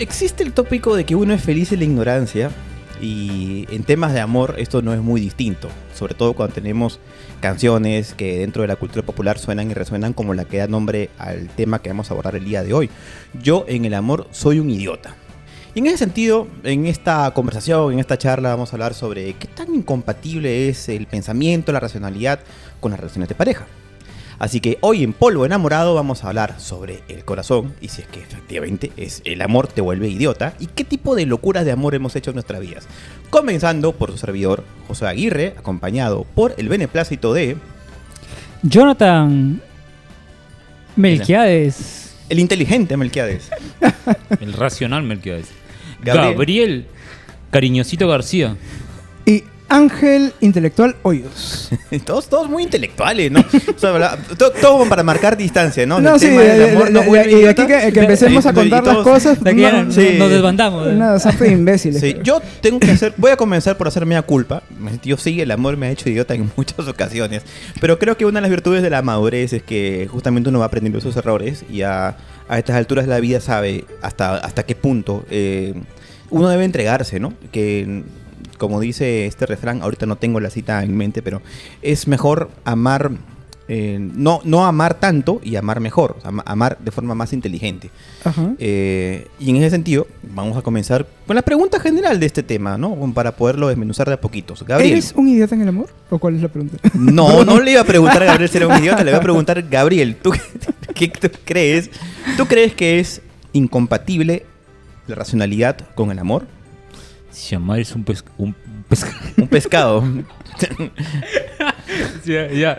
existe el tópico de que uno es feliz en la ignorancia y en temas de amor esto no es muy distinto, sobre todo cuando tenemos canciones que dentro de la cultura popular suenan y resuenan como la que da nombre al tema que vamos a abordar el día de hoy. Yo en el amor soy un idiota. Y en ese sentido, en esta conversación, en esta charla, vamos a hablar sobre qué tan incompatible es el pensamiento, la racionalidad con las relaciones de pareja. Así que hoy en Polvo Enamorado vamos a hablar sobre el corazón y si es que efectivamente es el amor te vuelve idiota y qué tipo de locuras de amor hemos hecho en nuestras vidas. Comenzando por su servidor José Aguirre, acompañado por el beneplácito de Jonathan Melquiades. el inteligente Melquiades. El racional Melquiades. Gabriel. Gabriel. Cariñosito García. Y Ángel Intelectual Hoyos. todos, todos muy intelectuales, ¿no? O sea, todo para marcar distancia, ¿no? No, sí, tema del amor y aquí que, que empecemos a contar las cosas. De aquí ya no, sí. nos desbandamos. ¿eh? Una sarta de imbéciles. Sí, yo tengo que hacer, voy a comenzar por hacer mea culpa. Yo sí, el amor me ha hecho idiota en muchas ocasiones. Pero creo que una de las virtudes de la madurez es que justamente uno va aprendiendo de sus errores y a, a estas alturas de la vida sabe hasta, hasta qué punto eh, uno debe entregarse, ¿no? Que como dice este refrán, ahorita no tengo la cita en mente, pero es mejor amar, eh, no, no amar tanto y amar mejor, amar de forma más inteligente. Ajá. Eh, y en ese sentido, vamos a comenzar con la pregunta general de este tema, ¿no? Para poderlo desmenuzar de a poquitos. Gabriel. ¿Eres un idiota en el amor? ¿O cuál es la pregunta? No, no le iba a preguntar a Gabriel si era un idiota, le voy a preguntar, Gabriel, ¿tú qué tú crees? ¿Tú crees que es incompatible la racionalidad con el amor? Si amar es un, pes un pescado. Un pescado. ya, ya.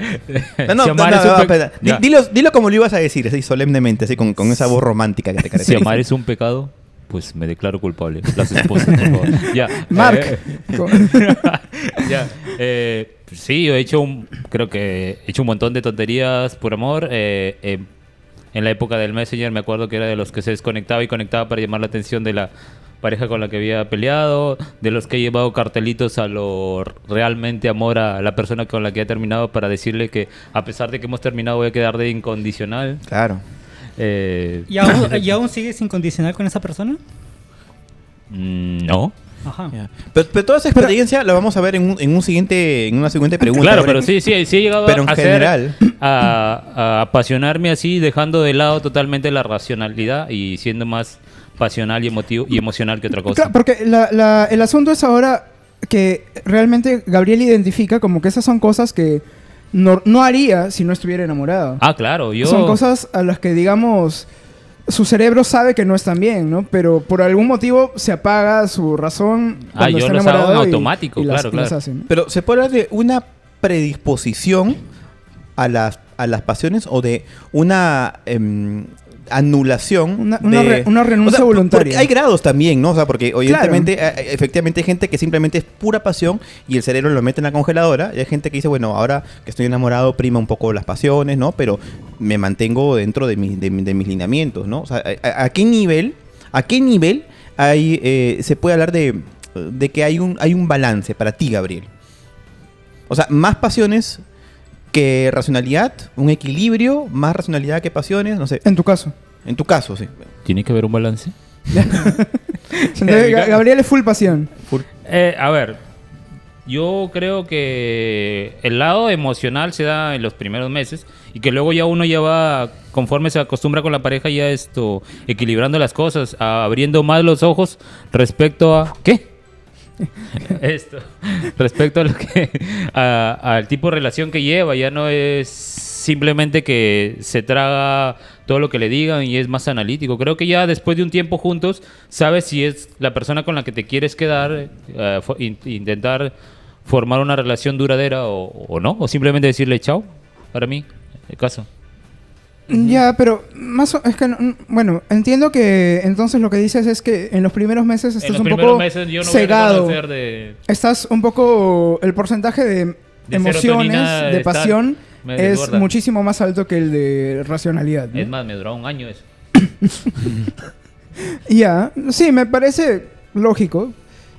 No, no, si no, es un pe- ya. dilo, dilo como lo ibas a decir, así solemnemente, así con, con esa voz romántica que te Si caracteriza. amar es un pecado, pues me declaro culpable. Las esposas, por favor. Ya. Mark. eh, ya. eh, sí, yo he hecho un, creo que he hecho un montón de tonterías por amor. eh, eh, en la época del Messenger me acuerdo que era de los que se desconectaba y conectaba para llamar la atención de la pareja con la que había peleado, de los que he llevado cartelitos a lo realmente amor a la persona con la que he terminado para decirle que a pesar de que hemos terminado voy a quedar de incondicional. Claro. Eh, ¿Y aún, ¿Y aún sigues incondicional con esa persona? mm, no. Ajá. Pero, pero toda esa experiencia la vamos a ver en un, en un siguiente, en una siguiente pregunta. Claro, pero sí, sí, sí he llegado Pero en a, general. a, a apasionarme así, dejando de lado totalmente la racionalidad y siendo más pasional y emotivo y emocional que otra cosa. Claro, porque la- la- el asunto es ahora que realmente Gabriel identifica como que esas son cosas que no, no haría si no estuviera enamorado. Ah, claro, yo Son cosas a las que, digamos, su cerebro sabe que no están bien, ¿no? Pero por algún motivo se apaga su razón. Ah, yo está en enamorado y- automático, y claro, las claro. Pero se puede hablar de una predisposición a las, a las pasiones o de una em, anulación. Una- una de- re- una renuncia voluntaria. Hay grados también, ¿no? O sea, porque evidentemente, eh, efectivamente hay gente que simplemente es pura pasión y el cerebro lo mete en la congeladora. Y hay gente que dice, bueno, ahora que estoy enamorado, prima un poco las pasiones, ¿no? Pero me mantengo dentro de, mi- de, mi- de mis lineamientos, ¿no? O sea, ¿a, a- a qué nivel, a qué nivel hay, eh, se puede hablar de, de que hay un, hay un balance para ti, Gabriel? O sea, más pasiones que racionalidad, un equilibrio, más racionalidad que pasiones, no sé. En tu caso. En tu caso, sí. tiene que haber un balance. Entonces, Ga- Gabriel es full pasión. Eh, a ver, yo creo que el lado emocional se da en los primeros meses y que luego ya uno ya va, conforme se acostumbra con la pareja, ya esto, equilibrando las cosas, abriendo más los ojos respecto a... ¿Qué? Esto, respecto a lo que al tipo de relación que lleva, ya no es simplemente que se traga todo lo que le digan y es más analítico. Creo que ya después de un tiempo juntos, sabes si es la persona con la que te quieres quedar, in- intentar formar una relación duradera o, o no, o simplemente decirle chao, para mí, el caso. Ya, pero más o- es que no- bueno, entiendo que entonces lo que dices es que en los primeros meses En estás los un primeros poco meses yo no voy a cegado. de... Estás un poco el porcentaje de, De emociones, de pasión es desborda. muchísimo más alto que el de racionalidad. ¿no? Es más, me duró un año eso. Ya, sí, me parece lógico.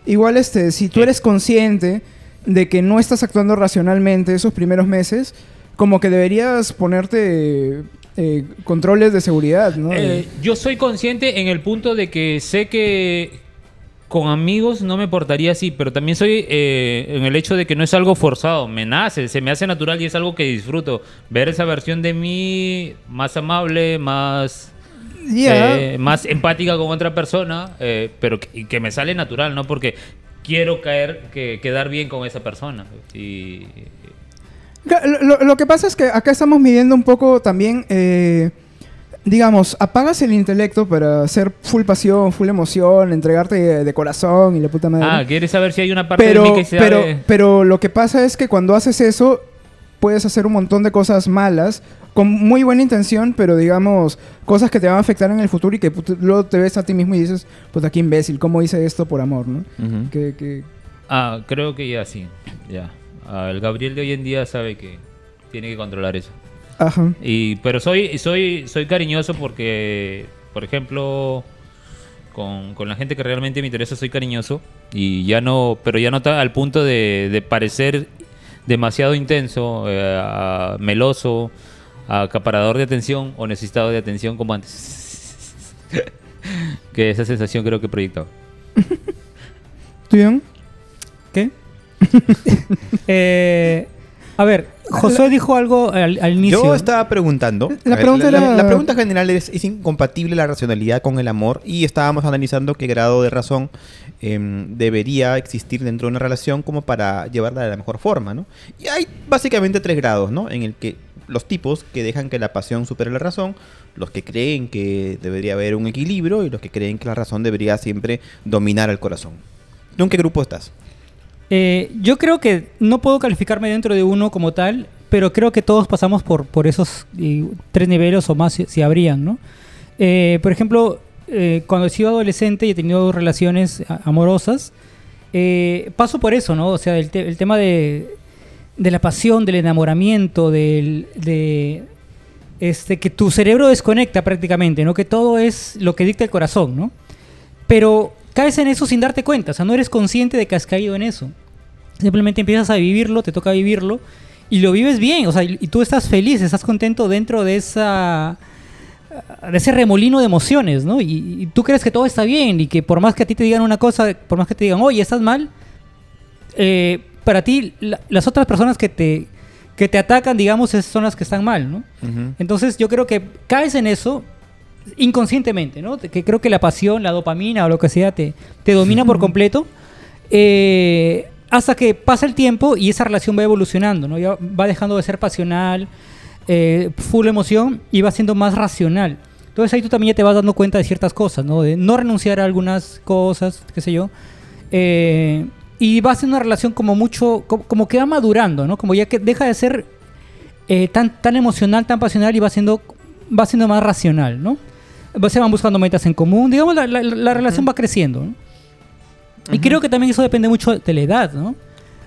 Igual este, si tú eres consciente de que no estás actuando racionalmente esos primeros meses, como que deberías ponerte eh, controles de seguridad, ¿no? Eh, yo soy consciente en el punto de que sé que con amigos no me portaría así, pero también soy eh, en el hecho de que no es algo forzado, me nace, se me hace natural y es algo que disfruto. Ver esa versión de mí más amable, más, eh, más empática con otra persona, eh, pero que, que me sale natural, ¿no? Porque quiero caer, que, quedar bien con esa persona. Y, Lo, lo- que pasa es que acá estamos midiendo un poco también, eh, digamos, apagas el intelecto para hacer full pasión, full emoción, entregarte de, de corazón y la puta madre. ah, ¿quieres saber si hay una parte pero, de mí que se pero, pero lo que pasa es que cuando haces eso, puedes hacer un montón de cosas malas, con muy buena intención, pero digamos, cosas que te van a afectar en el futuro y que luego te ves a ti mismo y dices, puta, qué imbécil, ¿cómo hice esto por amor, no? Ujú. Que, que- Ah, creo que ya sí. Ya. El Gabriel de hoy en día sabe que tiene que controlar eso. Ajá. Y, pero soy, soy, soy cariñoso porque, por ejemplo, con, con la gente que realmente me interesa soy cariñoso. Y ya no, pero ya no está al punto de, de parecer demasiado intenso, eh, meloso, acaparador de atención o necesitado de atención como antes. que esa sensación creo que proyectaba. ¿Tú, Ian? ¿Qué? Eh, a ver, Josué dijo algo al, al inicio. Yo estaba preguntando. La ver, pregunta la, era- la pregunta general es: ¿es incompatible la racionalidad con el amor? Y estábamos analizando qué grado de razón em, debería existir dentro de una relación como para llevarla de la mejor forma, ¿no? Y hay básicamente tres grados, ¿no? En el que los tipos que dejan que la pasión supere la razón, los que creen que debería haber un equilibrio y los que creen que la razón debería siempre dominar al corazón. ¿Tú en qué grupo estás? Eh, yo creo que no puedo calificarme dentro de uno como tal, pero creo que todos pasamos por, esos y, tres niveles o más si, si habrían, ¿no? Eh, por ejemplo, eh, cuando he sido adolescente y he tenido relaciones amorosas, eh, paso por eso, ¿no? O sea, el, te- el tema de, la pasión, del enamoramiento, del, de este, que tu cerebro desconecta prácticamente, ¿no? Que todo es lo que dicta el corazón, ¿no? Pero caes en eso sin darte cuenta, o sea, no eres consciente de que has caído en eso. Simplemente empiezas a vivirlo, te toca vivirlo y lo vives bien, o sea, y, tú estás feliz, estás contento dentro de esa de ese remolino de emociones, ¿no? Y, y tú crees que todo está bien y que por más que a ti te digan una cosa, por más que te digan, oye, estás mal, eh, para ti la- las otras personas que te que te atacan, digamos, es- son las que están mal, ¿no? Ujú. Entonces yo creo que caes en eso inconscientemente, ¿no? Que creo que la pasión, la dopamina o lo que sea te, te domina por completo eh, hasta que pasa el tiempo y esa relación va evolucionando, ¿no? Ya va dejando de ser pasional, eh, full emoción y va siendo más racional. Entonces ahí tú también ya te vas dando cuenta de ciertas cosas, ¿no? De no renunciar a algunas cosas, qué sé yo. Eh, y va siendo una relación como mucho, como, como que va madurando, ¿no? Como ya que deja de ser eh, tan, tan emocional, tan pasional y va siendo, va siendo más racional, ¿no? Se van buscando metas en común, digamos, la, la- la relación va creciendo, ¿no? Y creo que también eso depende mucho de la edad, ¿no?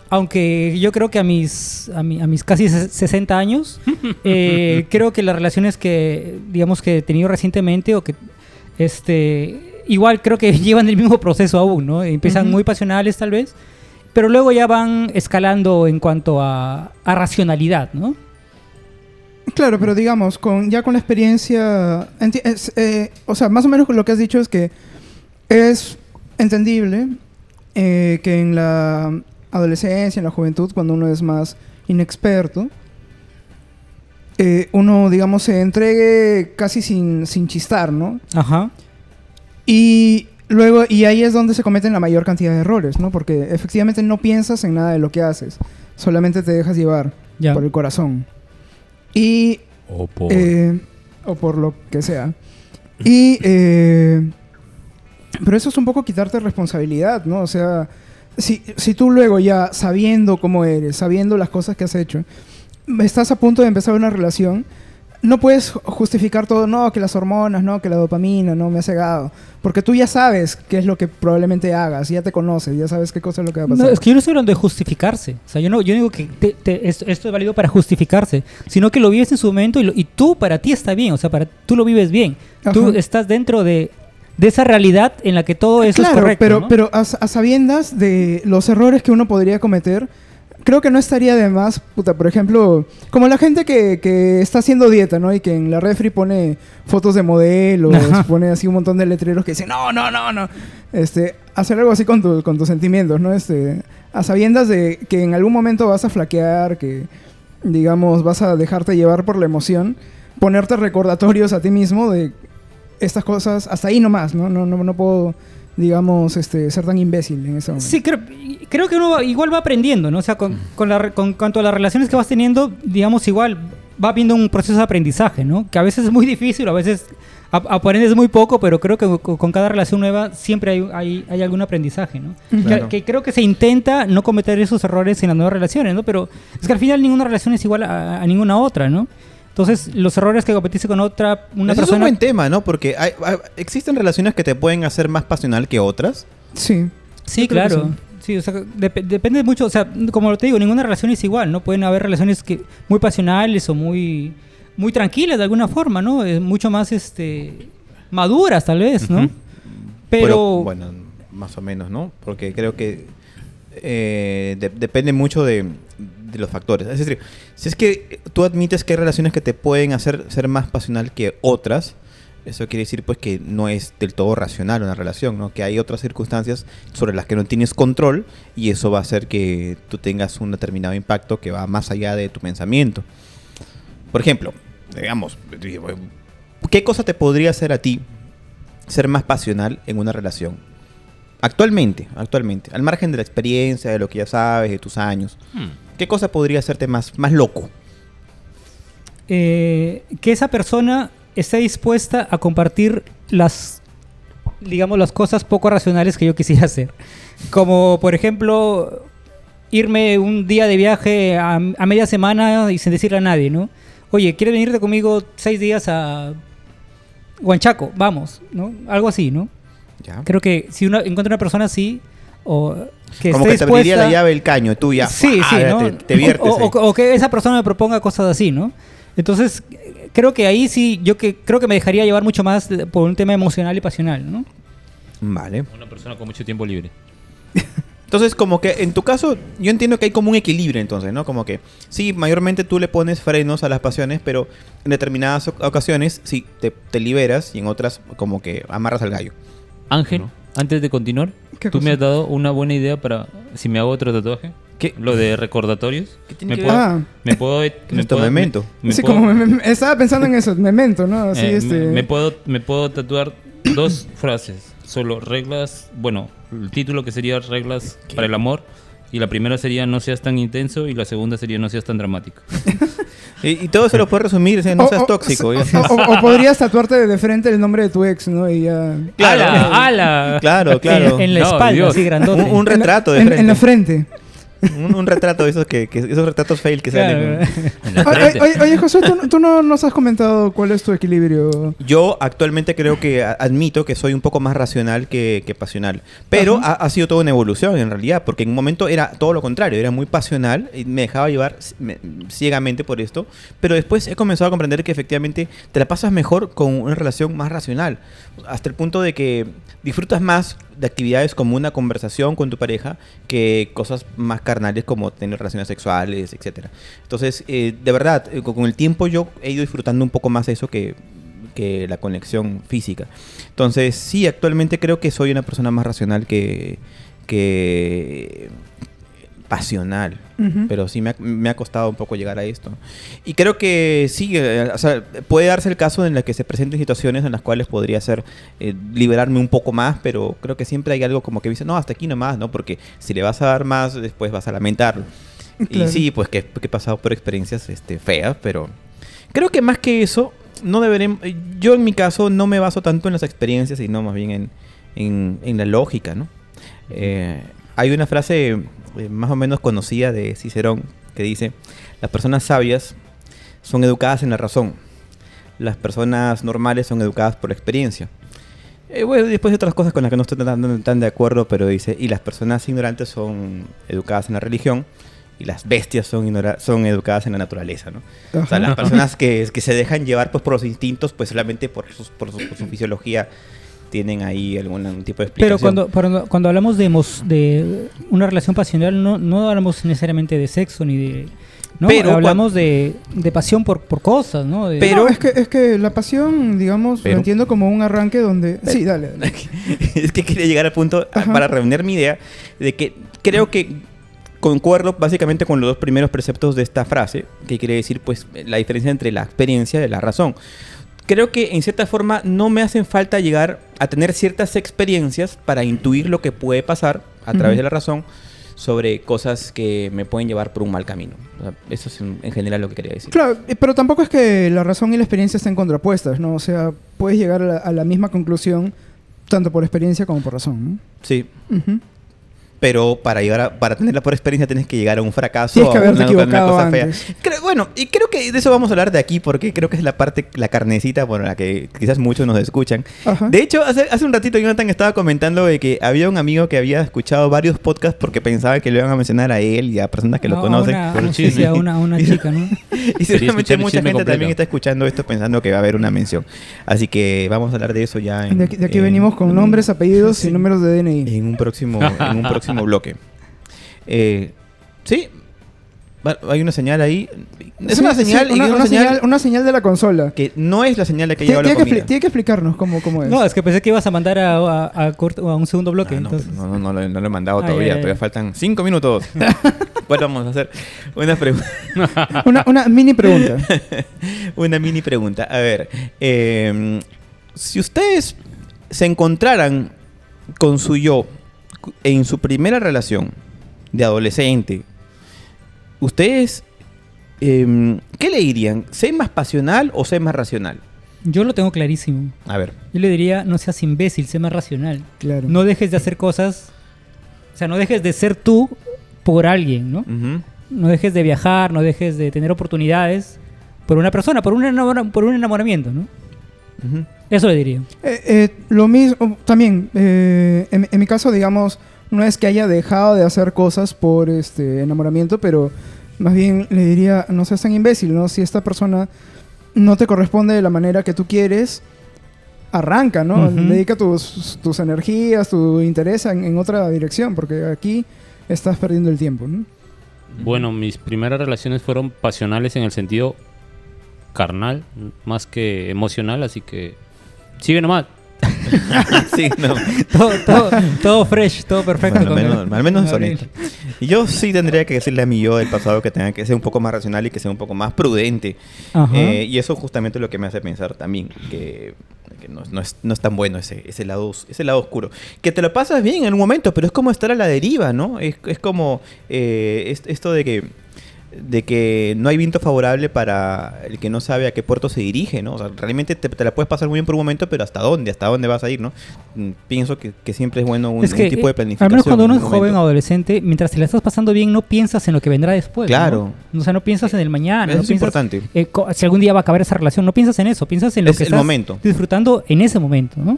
Aunque yo creo que a mis, a, mi- a mis casi ses- 60 años, eh, creo que las relaciones que, digamos, que he tenido recientemente o que, este, igual creo que llevan el mismo proceso aún, ¿no? Empiezan muy pasionales tal vez, pero luego ya van escalando en cuanto a, a racionalidad, ¿no? Claro, pero digamos, con, ya con la experiencia, es, eh, o sea, más o menos lo que has dicho es que es entendible eh, que en la adolescencia, en la juventud, cuando uno es más inexperto, eh, uno, digamos, se entregue casi sin, sin chistar, ¿no? Ajá. Y luego, y ahí es donde se cometen la mayor cantidad de errores, ¿no? Porque efectivamente no piensas en nada de lo que haces, solamente te dejas llevar Ya. por el corazón. Y O por... eh, o por lo que sea. Y. eh, pero eso es un poco quitarte responsabilidad, ¿no? O sea, si, si tú luego ya sabiendo cómo eres, sabiendo las cosas que has hecho, estás a punto de empezar una relación, no puedes justificar todo, no, que las hormonas, no, que la dopamina, no, me ha cegado. Porque tú ya sabes qué es lo que probablemente hagas, ya te conoces, ya sabes qué cosa es lo que va a pasar. No, es que yo no estoy hablando de justificarse. O sea, yo no, yo digo que te- te- esto, esto es válido para justificarse, sino que lo vives en su momento y, lo- y tú para ti está bien. O sea, para tú lo vives bien. Tú estás dentro de, de esa realidad en la que todo eso claro, es correcto. pero, ¿no? pero a, a sabiendas de los errores que uno podría cometer creo que no estaría de más, puta, por ejemplo, como la gente que, que está haciendo dieta, ¿no? Y que en la refri pone fotos de modelos, pone así un montón de letreros que dicen, no, no, no, no. Este, hacer algo así con, tu- con tus sentimientos, ¿no? Este, a sabiendas de que en algún momento vas a flaquear, que, digamos, vas a dejarte llevar por la emoción, ponerte recordatorios a ti mismo de estas cosas, hasta ahí nomás, ¿no? No, no, no puedo, digamos, este, ser tan imbécil en ese momento. Sí, creo, creo que uno va- igual va aprendiendo, ¿no? O sea, con, con, la con cuanto a las relaciones que vas teniendo, digamos, igual va viendo un proceso de aprendizaje, ¿no? Que a veces es muy difícil, a veces ap- aprendes muy poco, pero creo que co- con cada relación nueva siempre hay, hay, hay algún aprendizaje, ¿no? Claro. Que, que creo que se intenta no cometer esos errores en las nuevas relaciones, ¿no? Pero es que al final ninguna relación es igual a, a ninguna otra, ¿no? Entonces, los errores que cometiste con otra, una Ese es un persona... buen tema, ¿no? Porque hay- hay- existen relaciones que te pueden hacer más pasional que otras. Sí. Sí, claro. Sí, o sea, dep- depende mucho, o sea, como te digo, ninguna relación es igual, ¿no? Pueden haber relaciones que muy pasionales o muy muy tranquilas de alguna forma, ¿no? Es mucho más este maduras tal vez, ¿no? Ujú. Pero, bueno, más o menos, ¿no? Porque creo que eh, de- depende mucho de, los factores. Es decir, si es que tú admites que hay relaciones que te pueden hacer ser más pasional que otras, eso quiere decir pues que no es del todo racional una relación, ¿no? Que hay otras circunstancias sobre las que no tienes control y eso va a hacer que tú tengas un determinado impacto que va más allá de tu pensamiento. Por ejemplo, digamos, ¿qué cosa te podría hacer a ti ser más pasional en una relación? Actualmente, actualmente, al margen de la experiencia, de lo que ya sabes, de tus años, Hmm. ¿Qué cosa podría hacerte más, más loco? eh, que esa persona esté dispuesta a compartir las, digamos, las cosas poco racionales que yo quisiera hacer. Como, por ejemplo, irme un día de viaje a, a media semana y sin decirle a nadie, ¿no? Oye, ¿quieres venirte conmigo seis días a Huanchaco? Vamos, ¿no? Algo así, ¿no? ¿Ya? Creo que si uno encuentra una persona así, o que Como esté que te abriría la llave del caño, tú ya Sí, ¡fua! sí, ¿no? te, te viertes o, ahí. o- o que esa persona me proponga cosas así, ¿no? Entonces, creo que ahí sí, yo que creo que me dejaría llevar mucho más por un tema emocional y pasional, ¿no? Vale. Una persona con mucho tiempo libre. Entonces, como que en tu caso, yo entiendo que hay como un equilibrio entonces, ¿no? Como que, sí, mayormente tú le pones frenos a las pasiones, pero en determinadas oc- ocasiones, sí, te, te liberas y en otras como que amarras al gallo. Ángel, ¿No? Antes de continuar, ¿Qué tú cosa? me has dado una buena idea para si me hago otro tatuaje. ¿Qué? Lo de recordatorios. ¿Qué tiene ¿Me que puedo, ver? Ah. me puedo, me puedo- memento? me- me sí, puedo- como me- me- estaba pensando en eso, memento, ¿no? Así, eh, este... me, me puedo, me puedo tatuar dos frases. Solo reglas, bueno, el título que sería reglas para el amor. Y la primera sería no seas tan intenso y la segunda sería no seas tan dramático. Y, y todo se lo puedes resumir, o no O- seas o- tóxico. o-. O, o podrías tatuarte de frente el nombre de tu ex, ¿no? Y ya... Claro. ¡Hala! ¡Hala! Claro, claro. En, en la No, espalda, Dios. así grandote. Un, retrato de en, frente. en la frente. Un, un retrato de esos que, que- esos retratos fail que Claro. salen. En la Oye, oye, oye, José, ¿tú, tú no nos has comentado cuál es tu equilibrio? Yo actualmente creo que admito que soy un poco más racional que, que pasional. Pero ha, ha sido toda una evolución en realidad, porque en un momento era todo lo contrario, era muy pasional y me dejaba llevar me- ciegamente por esto. Pero después he comenzado a comprender que efectivamente te la pasas mejor con una relación más racional. Hasta el punto de que disfrutas más de actividades como una conversación con tu pareja que cosas más carnales como tener relaciones sexuales, etcétera. Entonces, eh, de verdad, eh, con el tiempo yo he ido disfrutando un poco más eso que, que la conexión física. Entonces, sí, actualmente creo que soy una persona más racional que, que pasional. Pero sí me ha, me ha costado un poco llegar a esto. Y creo que sí, eh, o sea, puede darse el caso en el que se presenten situaciones en las cuales podría ser eh, liberarme un poco más, pero creo que siempre hay algo como que dice, no, hasta aquí nomás, ¿no? Porque si le vas a dar más, después vas a lamentarlo. Claro. Y sí, pues que, que he pasado por experiencias este, feas, pero creo que más que eso, no deberemos, yo en mi caso no me baso tanto en las experiencias, sino más bien en, en, en la lógica, ¿no? Eh, hay una frase eh, más o menos conocida de Cicerón que dice, las personas sabias son educadas en la razón, las personas normales son educadas por la experiencia. Eh, bueno, después de otras cosas con las que no estoy tan, tan de acuerdo, pero dice, y las personas ignorantes son educadas en la religión y las bestias son, son educadas en la naturaleza, ¿no? O sea, Ajá. las personas que, que se dejan llevar pues, por los instintos, pues solamente por, sus- por su, por su fisiología tienen ahí algún tipo de Pero explicación. cuando, cuando, cuando hablamos de, de una relación pasional, no, no hablamos necesariamente de sexo ni de... ¿no? Pero hablamos de, de pasión por, por cosas, ¿no? De- Pero- Pero es que, es que la pasión, digamos, Pero- lo entiendo como un arranque donde... Sí, dale. dale. es que quería llegar al punto Ajá. para reunir mi idea de que creo que concuerdo básicamente con los dos primeros preceptos de esta frase, que quiere decir pues la diferencia entre la experiencia y la razón. Creo que en cierta forma no me hacen falta llegar a tener ciertas experiencias para intuir lo que puede pasar a través de la razón sobre cosas que me pueden llevar por un mal camino. O sea, eso es en, en general lo que quería decir. Claro, eh, pero tampoco es que la razón y la experiencia estén contrapuestas, ¿no? O sea, puedes llegar a la, a la misma conclusión tanto por experiencia como por razón, Sí. Ujú. Pero para llegar a- para tenerla por experiencia tienes que llegar a un fracaso Tienes que a haberte una- una equivocado cosa fea. antes. Creo- bueno y creo que de eso vamos a hablar de aquí porque creo que es la parte la carnecita por la que quizás muchos nos escuchan Ajá. de hecho hace, hace un ratito Jonathan estaba comentando de que había un amigo que había escuchado varios podcasts porque pensaba que le iban a mencionar a él y a personas que No, lo a conocen Una, sí, a una, a una chica, ¿no? y seguramente mucha gente completo. también está escuchando esto pensando que va a haber una mención así que vamos a hablar de eso ya en, De aquí, de aquí en- venimos con nombres, apellidos Sí. y números de DNI. en un próximo en un próximo bloque Eh, sí hay una señal ahí es Sí, una sí, señal y una, una señal, una señal de la consola. que no es la señal de que Tiene, llegó la que, comida tiene que explicarnos cómo, cómo es. No, es que pensé que ibas a mandar a, a, a corto- a un segundo bloque. Ah, no, entonces. no, no, no, lo- no lo he mandado Ay, todavía, ay, ay. todavía faltan cinco minutos. pues vamos a hacer una, pregu- Una, una mini pregunta. una mini pregunta. A ver, eh, si ustedes se encontraran con su yo en su primera relación de adolescente, ustedes, eh, ¿qué le dirían? ¿Sé más pasional o sé más racional? Yo lo tengo clarísimo. A ver. Yo le diría, no seas imbécil, sé más racional. Claro. No dejes de hacer cosas, o sea, no dejes de ser tú por alguien, ¿no? No dejes de viajar, no dejes de tener oportunidades por una persona, por un, por un enamoramiento, ¿no? Eso le diría. Eh, eh, lo mismo, también, eh, en, en mi caso, digamos, no es que haya dejado de hacer cosas por este enamoramiento, pero más bien le diría, no seas tan imbécil, ¿no? Si esta persona no te corresponde de la manera que tú quieres, arranca, ¿no? Dedica tus, tus energías, tu interés en, en otra dirección, porque aquí estás perdiendo el tiempo, ¿no? Bueno, mis primeras relaciones fueron pasionales en el sentido carnal, más que emocional, así que sigue nomás. sí, no. Todo, todo, todo fresh, todo perfecto. Bueno, al con menos, el- al menos con es Gabriel. honesto. Y yo sí tendría que decirle a mi yo del pasado que tenga que ser un poco más racional y que sea un poco más prudente. Eh, y eso justamente es lo que me hace pensar también que, que no, no es, no es tan bueno ese, ese, lado, ese lado oscuro. Que te lo pasas bien en un momento, pero es como estar a la deriva, ¿no? Es, es como eh, es- esto de que de que no hay viento favorable para el que no sabe a qué puerto se dirige, ¿no? O sea, realmente te, te la puedes pasar muy bien por un momento, pero ¿hasta dónde? ¿Hasta dónde vas a ir, no? Mm, Pienso que, que siempre es bueno un, es que, un tipo de eh, planificación. al menos cuando uno es joven o adolescente, mientras te la estás pasando bien, no piensas en lo que vendrá después. ¿no? Claro. O sea, no piensas en el mañana. Eso no es piensas, importante. eh, si algún día va a acabar esa relación, no piensas en eso, piensas en lo Es que el estás momento. disfrutando en ese momento, ¿no?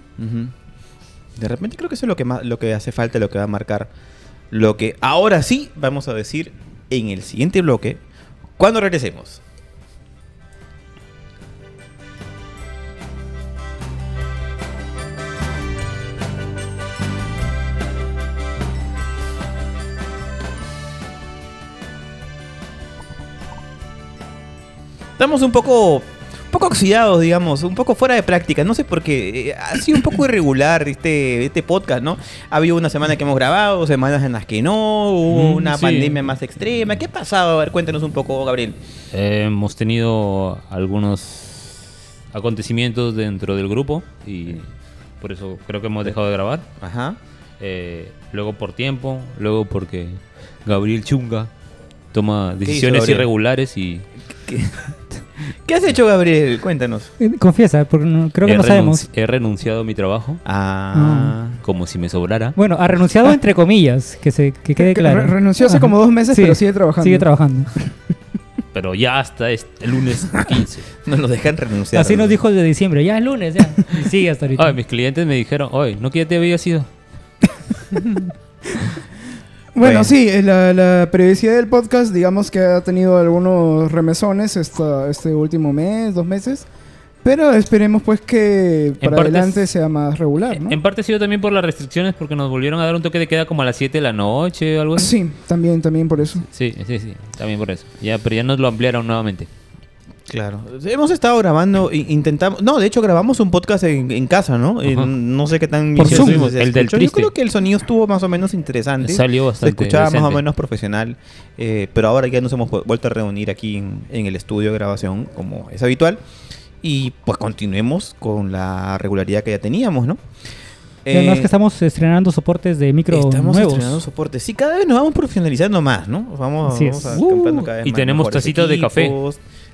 De repente creo que eso es lo que más, lo que hace falta, lo que va a marcar lo que ahora sí vamos a decir en el siguiente bloque cuando regresemos. Estamos un poco, poco oxidados, digamos, un poco fuera de práctica. No sé por qué. eh, ha sido un poco irregular este, este podcast, ¿no? Ha habido una semana que hemos grabado, semanas en las que no, hubo una sí. pandemia más extrema. ¿Qué ha pasado? A ver, cuéntanos un poco, Gabriel. Eh, hemos tenido algunos acontecimientos dentro del grupo y por eso creo que hemos dejado de grabar. Ajá. Eh, luego por tiempo, luego porque Gabriel Chunga toma decisiones irregulares y ¿Qué, qué has hecho, Gabriel? Cuéntanos. Eh, Confiesa, porque no- creo que he, no sabemos. renunci- he renunciado a mi trabajo Ah. como si me sobrara. Bueno, ha renunciado entre comillas, que se que quede Que claro. re- renunció hace Ajá. como dos meses, Sí, pero sigue trabajando. Sigue trabajando. Pero ya hasta este- el lunes 15. No nos dejan renunciar. Así nos dijo desde diciembre, ya es lunes, ya. Y sigue hasta ahorita. Ay, mis clientes me dijeron, oye, ¿no que ya te había sido? Bueno, sí, eh, la, la periodicidad del podcast, digamos que ha tenido algunos remesones esta, este último mes, dos meses. Pero esperemos pues que para adelante sea más regular, ¿no? En parte ha sido también por las restricciones porque nos volvieron a dar un toque de queda como a las 7 de la noche o algo así. Sí, también, también por eso. Sí, sí, sí, también por eso. Ya, pero ya nos lo ampliaron nuevamente. Claro. Hemos estado grabando, intentamos... No, de hecho grabamos un podcast en, en casa, ¿no? En- no sé qué tan... Por vicioso Zoom, se el del. Yo creo que el sonido estuvo más o menos interesante. Salió Se bastante escuchaba más o menos profesional, eh, pero ahora ya nos hemos vu- vuelto a reunir aquí en, en el estudio de grabación, como es habitual, y pues continuemos con la regularidad que ya teníamos, ¿no? Y además Eh, que estamos estrenando soportes de micro estamos nuevos. estrenando soporte. Sí, cada vez nos vamos profesionalizando más, ¿no? Vamos, Así vamos es. a- Uh, comprando cada vez y más tenemos tacitas de café.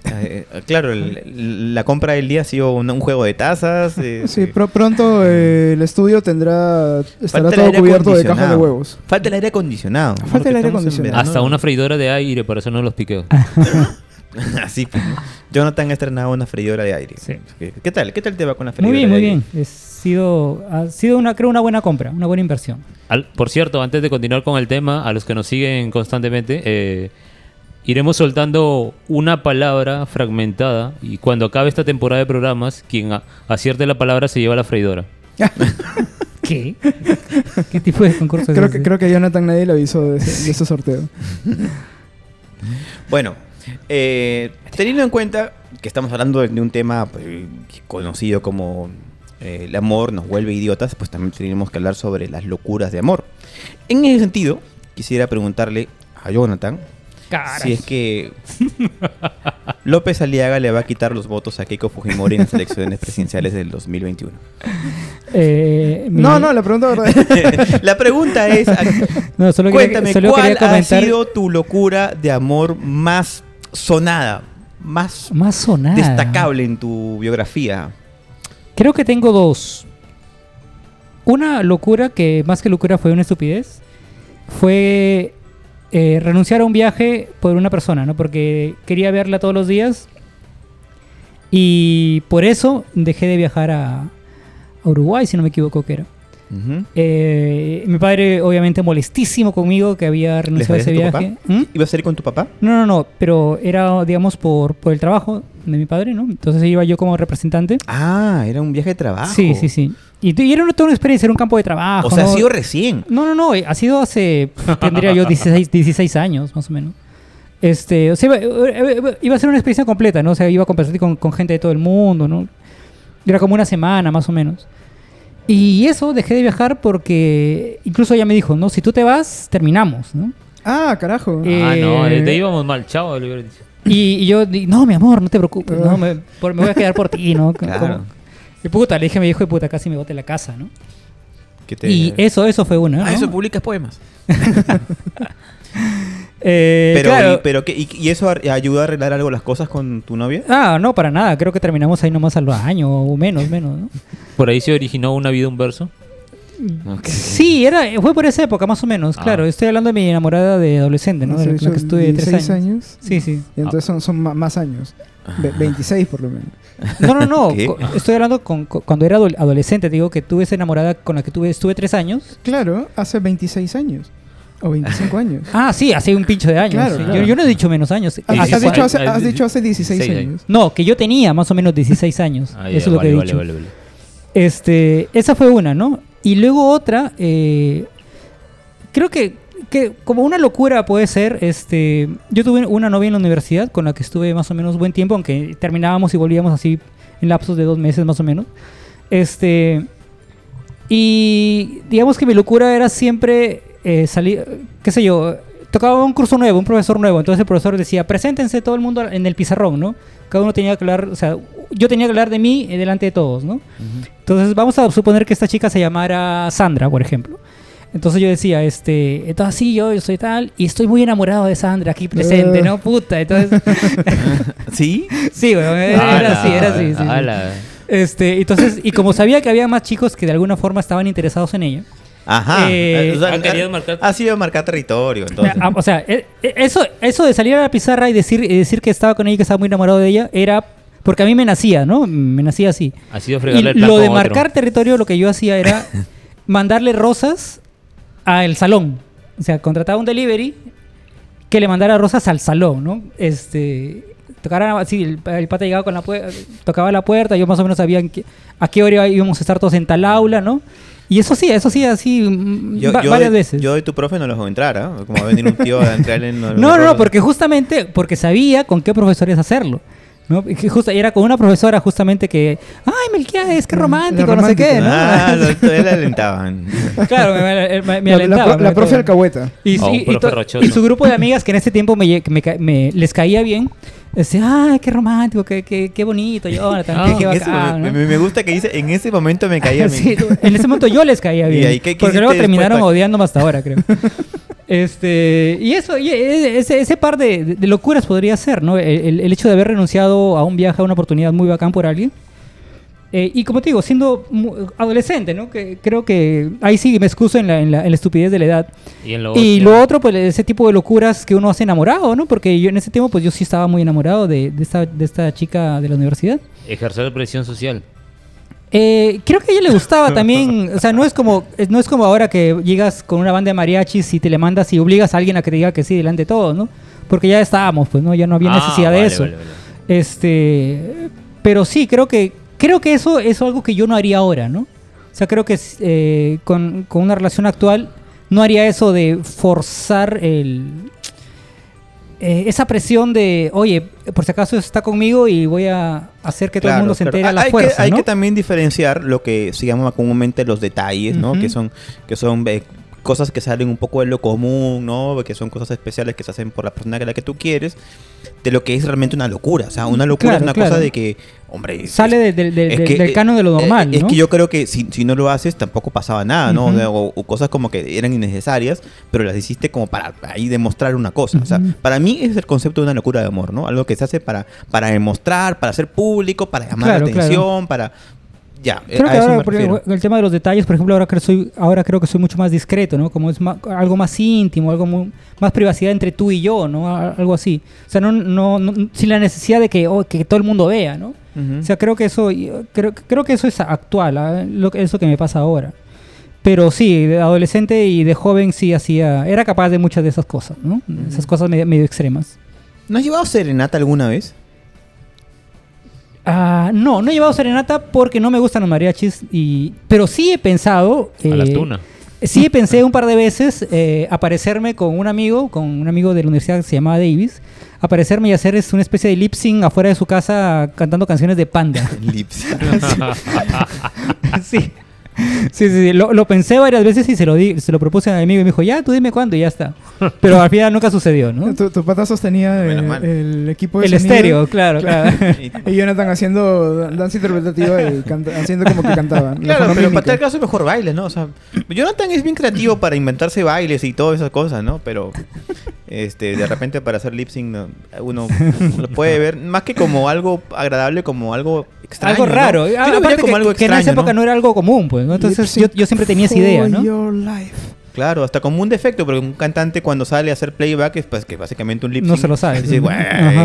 Eh, eh, claro, el- la compra del día ha sido un, un juego de tazas. eh, Sí, eh, pro- pronto eh, el estudio tendrá estará todo cubierto de cajas de huevos. Falta el aire acondicionado. Falta el aire acondicionado. Hasta una freidora de aire para hacernos los piqueos. Así, pues, ¿no? Jonathan ha estrenado una freidora de aire. Sí. ¿Qué, tal? ¿Qué tal te va con la Muy freidora bien, de muy aire? bien. Es sido, ha sido una, creo, una buena compra, una buena inversión. Al- por cierto, antes de continuar con el tema, a los que nos siguen constantemente, eh, iremos soltando una palabra fragmentada y cuando acabe esta temporada de programas, quien a- acierte la palabra se lleva la freidora. ¿Qué? ¿Qué tipo de concurso es Creo ese? que, creo que Jonathan nadie le avisó de ese, de ese sorteo. Bueno, eh, teniendo en cuenta que estamos hablando de, de un tema pues, conocido como eh, el amor nos vuelve idiotas, pues también tenemos que hablar sobre las locuras de amor. En ese sentido, quisiera preguntarle a Jonathan Si es que López Aliaga le va a quitar los votos a Keiko Fujimori en las elecciones presidenciales del 2021. Eh, mi- No, no, la pregunta verdad. La pregunta es, no, solo quería- cuéntame, solo ¿cuál ha sido tu locura de amor más sonada, más más sonada. destacable en tu biografía? Creo que tengo dos. Una locura que más que locura fue una estupidez. Fue eh, renunciar a un viaje por una persona, ¿no? Porque quería verla todos los días. Y por eso dejé de viajar a, a Uruguay, si no me equivoco que era. Eh, mi padre, obviamente, molestísimo conmigo que había renunciado a ese viaje. ¿Mm? ¿Ibas a ir con tu papá? No, no, no, pero era, digamos, por, por el trabajo de mi padre, ¿no? Entonces iba yo como representante. Ah, era un viaje de trabajo. Sí, sí, sí. Y, y era una, toda una experiencia, era un campo de trabajo. O sea, ¿no? ha sido recién. No, no, no, eh, ha sido hace, tendría yo 16, 16 años, más o menos. Este, o sea, iba, iba- iba a ser una experiencia completa, ¿no? O sea, iba a compartir con, con gente de todo el mundo, ¿no? Era como una semana, más o menos. Y eso, dejé de viajar porque incluso ella me dijo, no, si tú te vas, terminamos, ¿no? Ah, carajo. Eh, ah, no, de ahí íbamos mal, chao. le hubiera dicho. Y, y yo, di- no, mi amor, no te preocupes, no, me, por- me voy a quedar por ti, ¿no? Claro. Y puta, le dije a mi hijo de puta, casi me bote la casa, ¿no? Que te- Y eso, eso fue una. Ah, ¿no? eso publicas poemas. Eh, Pero, claro. y, pero ¿qué- y, y eso ayuda a arreglar algo las cosas con tu novia? Ah, no, para nada. Creo que terminamos ahí nomás al año o menos, menos, ¿no? Por ahí se originó una vida, un verso. Ok. Sí, era, fue por esa época, más o menos. Ah. Claro, estoy hablando de mi enamorada de adolescente, ¿no? De la, que estuve tres 16 años. años. Sí, sí. Y entonces son, son más años. Ve- 26 por lo menos. No, no, no. Estoy hablando con, con- cuando era adol- adolescente. Digo que tuve esa enamorada con la que tuve, estuve tres años. Claro, hace 26 años. O 25 años. Ah, sí, hace un pincho de años. Claro, sí. claro. Yo, yo no he dicho menos años. Has, dicho hace, has dicho hace 16 16 años. No, que yo tenía más o menos 16 años. Ah, Eso es lo vale, que he vale, dicho. vale, vale. Este, esa fue una, ¿no? Y luego otra, eh, creo que, que como una locura puede ser, este, yo tuve una novia en la universidad con la que estuve más o menos buen tiempo, aunque terminábamos y volvíamos así en lapsos de dos meses más o menos. Este, y digamos que mi locura era siempre eh, salir, qué sé yo, tocaba un curso nuevo, un profesor nuevo, entonces el profesor decía, preséntense todo el mundo en el pizarrón, ¿no? Cada uno tenía que hablar, o sea, yo tenía que hablar de mí delante de todos, ¿no? Entonces vamos a suponer que esta chica se llamara Sandra, por ejemplo. Entonces yo decía, este, entonces sí, yo, soy tal, y estoy muy enamorado de Sandra aquí presente. ¿no? Puta, entonces, ¿Sí? sí, weón, era Ala, así, era así. sí, sí. ala. Este, entonces, y como sabía que había más chicos que de alguna forma estaban interesados en ella, Ajá. Eh, O sea, ha querido marcar- ha sido marcar territorio, entonces. Ah, o sea, eh, eh, eso, eso de salir a la pizarra y decir, y decir que estaba con ella y que estaba muy enamorado de ella, era porque a mí me nacía, ¿no? Me nacía así. Ha sido Y fregarle el plan lo de otro. marcar territorio, lo que yo hacía era mandarle rosas al salón. O sea, contrataba un delivery que le mandara rosas al salón, ¿no? Este, tocaran así, el, el pata llegaba con la puerta, tocaba la puerta, yo más o menos sabía qué- a qué hora íbamos a estar todos en tal aula, ¿no? Y eso sí, eso sí, así mm, Yo, va- yo varias de, veces. Yo de tu profe no los dejo entrar, ¿ah? Como va a venir un tío a entrar en... No, no, no, porque justamente, porque sabía con qué profesores hacerlo. ¿no? Y justo, era con una profesora justamente que, ay, Melquiades, qué La romántico, no sé qué, ¿no? Ah, lo- todavía le alentaban. claro, me, me- me La- alentaba. La, la, me profe alcahueta. Y, Oh, y- un y profe to- y su grupo de amigas que en ese tiempo me- les caía bien, decía, ay, qué romántico, qué, qué, qué bonito, Jonathan, Ah, qué, bacán, ¿no? me, me gusta que dice, en ese momento me caía bien. Sí, en ese momento yo les caía ¿Y bien. ahí qué- porque luego terminaron odiándome hasta ahora, creo. este Y eso, y e- ese, ese par de, de locuras podría ser, ¿no? El- el hecho de haber renunciado a un viaje, a una oportunidad muy bacán por alguien. Eh, y como te digo, siendo adolescente, ¿no? Que creo que ahí sí me excuso en la, en la- en la estupidez de la edad. Y, en lo Y otro- lo otro, pues ese tipo de locuras que uno hace enamorado, ¿no? Porque yo en ese tiempo, pues yo sí estaba muy enamorado de, de esta, de esta chica de la universidad. Ejercer presión social. Eh, creo que a ella le gustaba también, o sea, no es como no es como ahora que llegas con una banda de mariachis y te le mandas y obligas a alguien a que te diga que sí delante de todos, ¿no? Porque ya estábamos, pues, ¿no? Ya no había Ah, necesidad de eso. vale, vale. Este, pero sí, creo que creo que eso es algo que yo no haría ahora, ¿no? O sea, creo que eh, con, con una relación actual no haría eso de forzar el eh, esa presión de, oye, por si acaso está conmigo y voy a hacer que todo el mundo se claro. entere a la hay fuerza, que, hay que también diferenciar lo que se llama comúnmente los detalles, ¿no? Que son, que son eh, cosas que salen un poco de lo común, ¿no? Que son cosas especiales que se hacen por la persona que la que tú quieres, de lo que es realmente una locura. O sea, una locura Claro, es una claro. cosa de que, hombre... es- Sale de- de- de- es que, del eh, canon de lo eh, normal, Es ¿no? que yo creo que si, si no lo haces tampoco pasaba nada, ¿no? O sea, o, o cosas como que eran innecesarias, pero las hiciste como para ahí demostrar una cosa. O sea, para mí es el concepto de una locura de amor, ¿no? Algo que se hace para, para demostrar, para hacer público, para llamar Claro, la atención, para... Ya, Creo que ahora, por el tema de los detalles, por ejemplo, ahora creo, soy, ahora creo que soy mucho más discreto, ¿no? Como es algo más íntimo, algo mu- más privacidad entre tú y yo, ¿no? Algo así. O sea, no, no, no- sin la necesidad de que, oh, que todo el mundo vea, ¿no? O sea, creo que eso, creo, creo que eso es actual, ¿ah? lo, eso que me pasa ahora. Pero sí, de adolescente y de joven sí hacía, era capaz de muchas de esas cosas, ¿no? Esas cosas medio, medio extremas. ¿No has llevado serenata alguna vez? Ah, no, no he llevado serenata porque no me gustan los mariachis, y, pero sí he pensado... A la eh, tuna. Sí, pensé un par de veces eh, aparecerme con un amigo, con un amigo de la universidad que se llamaba Davis, aparecerme y hacer es una especie de lip sync afuera de su casa cantando canciones de Panda. Lips. sí. Sí, sí, sí. Lo, lo pensé varias veces y se lo, di, se lo propuse a mi amigo y me dijo, ya, tú dime cuándo y ya está. Pero al final nunca sucedió, ¿no? Tu, tu pata sostenía eh, el equipo de El sonido. estéreo, claro, claro. Y Jonathan haciendo danza interpretativa y canta- haciendo como que cantaba. La Claro, pero fonomímica. para tal caso mejor bailes, ¿no? O sea, Jonathan es bien creativo para inventarse bailes y todas esas cosas, ¿no? Pero este, de repente para hacer lip sync no, uno lo puede ver más que como algo agradable, como algo extraño. algo ¿no? raro. Yo Ah, lo veía aparte como que, algo que en esa época no, era algo común, pues. ¿no? Entonces yo, siempre tenía esa idea, ¿no? your life. Claro, hasta como un defecto, porque un cantante cuando sale a hacer playback es pues que básicamente un lip No se lo sabe. Dice, güey,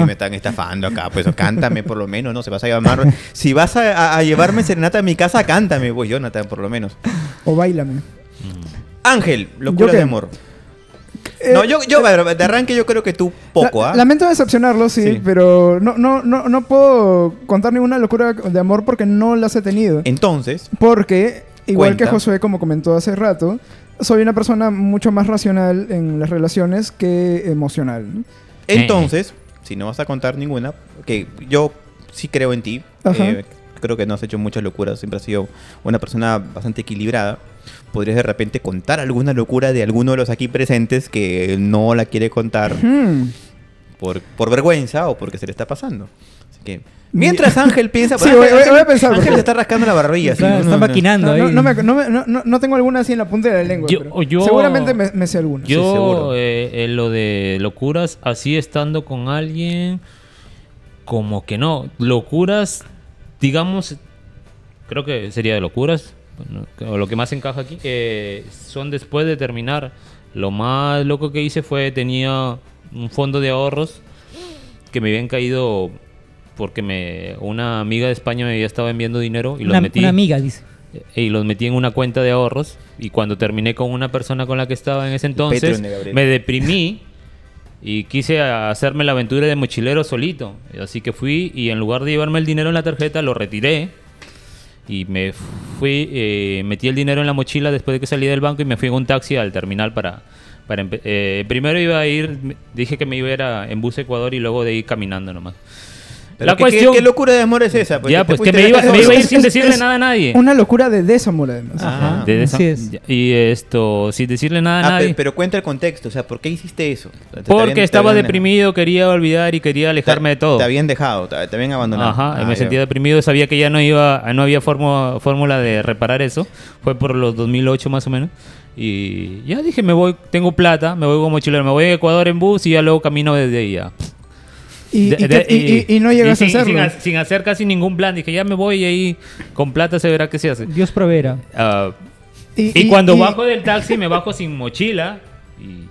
me están estafando acá, pues cántame por lo menos, ¿no? Se vas a llamar. si vas a, a- a llevarme serenata a mi casa, cántame, pues Jonathan, por lo menos. O bailame. Ángel, locura de amor. Eh, no, yo, ver, de arranque yo creo que tú poco, La- ¿ah? Lamento decepcionarlo, sí, Sí. pero no, no, no, no puedo contar ninguna locura de amor porque no las he tenido. Entonces, Porque, igual Cuenta. que Josué, como comentó hace rato, soy una persona mucho más racional en las relaciones que emocional. entonces, si no vas a contar ninguna, que yo sí creo en ti, eh, creo que no has hecho muchas locuras, siempre has sido una persona bastante equilibrada. Podrías de repente contar alguna locura de alguno de los aquí presentes que no la quiere contar Hmm. por, por vergüenza o porque se le está pasando. Así que, mientras Ángel piensa, Sí, Ángel- voy- voy- Ángel- voy a pensar, Ángel porque- se está rascando la barbilla. Está, sí, no, está no, maquinando No, no, ahí. no me- no me- no- no- no tengo alguna así en la punta de la lengua. Yo- pero yo- seguramente me, me sé alguna. Yo, seguro. eh, eh, lo de locuras, así estando con alguien, como que no. Locuras, digamos, creo que sería de locuras, bueno, que- lo que más encaja aquí, eh, son después de terminar. Lo más loco que hice fue, tenía un fondo de ahorros que me habían caído porque me una amiga de España me había estado enviando dinero y los Una, metí una amiga, dice. eh, y los metí en una cuenta de ahorros y cuando terminé con una persona con la que estaba en ese entonces me deprimí Y quise hacerme la aventura de mochilero solito. Así que fui y en lugar de llevarme el dinero en la tarjeta, lo retiré. Y me fui, eh, metí el dinero en la mochila después de que salí del banco y me fui en un taxi al terminal para... para eh, primero iba a ir, dije que me iba a ir a- en bus Ecuador y luego de ir caminando nomás. Pero la ¿qué, cuestión... qué, qué locura de amor es esa? ya, pues que me iba, casa me iba a ir sin decirle es nada a nadie. Una locura de desamor, además. Ajá. De esa- Así es. Y esto, sin decirle nada a Ah, nadie. pe- pero cuenta el contexto, o sea, ¿por qué hiciste eso? Porque estaba habían- deprimido, quería olvidar y quería alejarme de todo. Te habían dejado, te, te habían abandonado. Ajá, Ah, me ya. sentía deprimido, sabía que ya no iba, no había fórmula de reparar eso. Fue por los 2008 más o menos. Y ya dije, me voy, tengo plata, me voy como mochilero, me voy a Ecuador en bus y ya luego camino desde ahí ya. Y, De- y de- te- y- y- y no llegas sin, a hacerlo. Sin, sin hacer casi ningún plan, dije, ya me voy y ahí con plata se verá qué se hace. Dios proveerá. Ah, Y, y, y- cuando y- bajo del taxi me bajo sin mochila y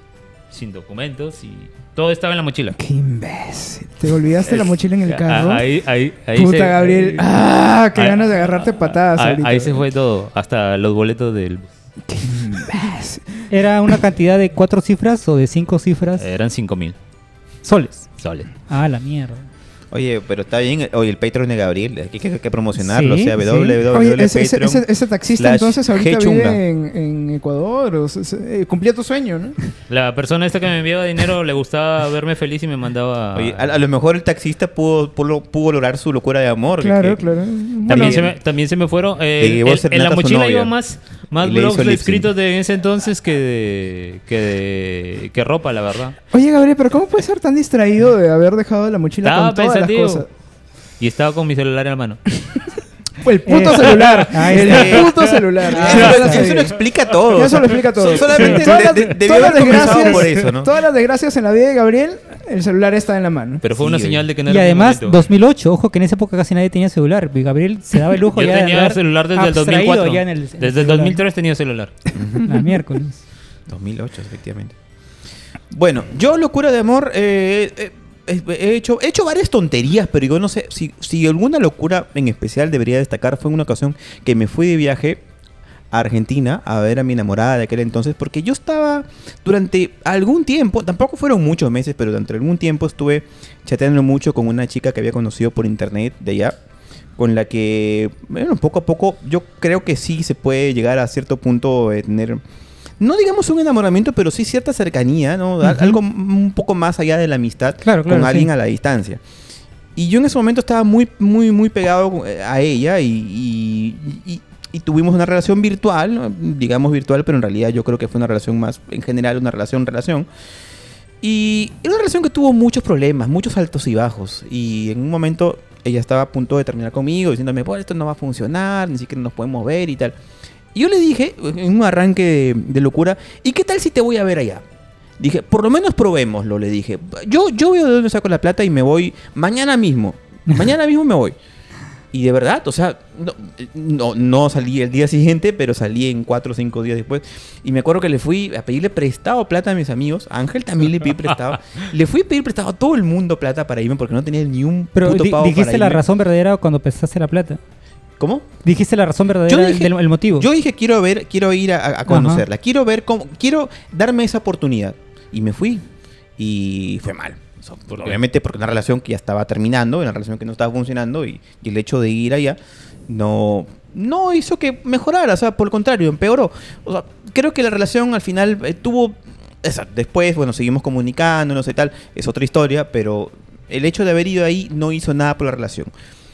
sin documentos y todo estaba en la mochila. Qué imbécil. Te olvidaste la mochila en el Ah, carro. Ahí, ahí, ahí Puta, se- Gabriel. Ah, qué ahí- ganas de agarrarte patadas ahí, ahorita. ahí se fue todo, hasta los boletos del bus. Qué imbécil. ¿Era una cantidad de cuatro cifras o de cinco cifras? Eran 5 mil Soles. Ah, la mierda. Oye, pero está bien. Oye, el Patreon de Gabriel, hay que, hay que promocionarlo. Sí, o sea, sí. www. Oye, ese, ese- Patreon. ese- ese taxista entonces ahorita vive en, en Ecuador. O sea, eh, cumplía tu sueño, ¿no? La persona esta que me enviaba dinero le gustaba verme feliz y me mandaba... Oye, a, a lo mejor el taxista pudo, pudo, pudo lograr su locura de amor. Claro, que- claro. También, se me, también se me fueron... eh, el- en la mochila iba más, más blogs escritos de ese entonces que de, que de- que ropa, la verdad. Oye, Gabriel, pero ¿cómo puedes ser tan distraído de haber dejado la mochila Estaba con todas las pensativo. cosas? Y estaba con mi celular en la mano. El puto Eh, celular. ahí el puto celular. Ah, Eso lo explica todo. Eso lo explica todo. so- solamente Todas de- las- de- debió todas haber las comenzado desgracias- por eso, ¿no? Todas las desgracias en la vida de Gabriel, el celular está en la mano. Pero fue Sí, una señal de que no Y era mi además, momento. 2008, ojo que en esa época casi nadie tenía celular. Y Gabriel se daba el lujo Yo ya de tenía andar celular desde el abstraído 2004. ya en el- en el desde el celular. 2003 tenía celular. La miércoles. 2008, efectivamente. Bueno, yo locura de amor eh, eh, he hecho he hecho varias tonterías, pero yo no sé si, si alguna locura en especial debería destacar fue en una ocasión que me fui de viaje a Argentina a ver a mi enamorada de aquel entonces porque yo estaba durante algún tiempo, tampoco fueron muchos meses, pero durante algún tiempo estuve chateando mucho con una chica que había conocido por internet de allá con la que, bueno, poco a poco yo creo que sí se puede llegar a cierto punto de tener no digamos un enamoramiento, pero sí cierta cercanía, ¿no? Al- Ujú. Algo un poco más allá de la amistad Claro, claro, con alguien sí. a la distancia. Y yo en ese momento estaba muy, muy, muy pegado eh, a ella y, y- y- y tuvimos una relación virtual, ¿no? digamos virtual, pero en realidad yo creo que fue una relación más, en general, una relación, relación. Y era una relación que tuvo muchos problemas, muchos altos y bajos. Y en un momento ella estaba a punto de terminar conmigo, diciéndome, bueno, esto no va a funcionar, ni siquiera nos podemos ver y tal. Y yo le dije, en un arranque de, de locura, ¿y qué tal si te voy a ver allá? Dije, por lo menos probémoslo, le dije. Yo, yo veo de dónde saco la plata y me voy mañana mismo. Mañana mismo me voy. Y de verdad, o sea, no, no, no salí el día siguiente, pero salí en cuatro o cinco días después. Y me acuerdo que le fui a pedirle prestado plata a mis amigos. A Ángel también le pedí prestado. le fui a pedir prestado a todo el mundo plata para irme porque no tenía ni un Pero puto di- pavo dijiste para la irme. razón verdadera cuando pensaste la plata. ¿Cómo? Dijiste la razón verdadera dije- del el motivo. Yo dije, quiero ver, quiero ir a, a conocerla. Quiero ver cómo, quiero darme esa oportunidad. Y me fui. Y fue mal. O sea, ¿Por qué? obviamente porque una relación que ya estaba terminando, una relación que no estaba funcionando y, y el hecho de ir allá no, no hizo que mejorara, o sea, por el contrario, empeoró. O sea, creo que la relación al final eh, tuvo... esa- después, bueno, seguimos comunicándonos y tal, es otra historia, pero el hecho de haber ido ahí no hizo nada por la relación.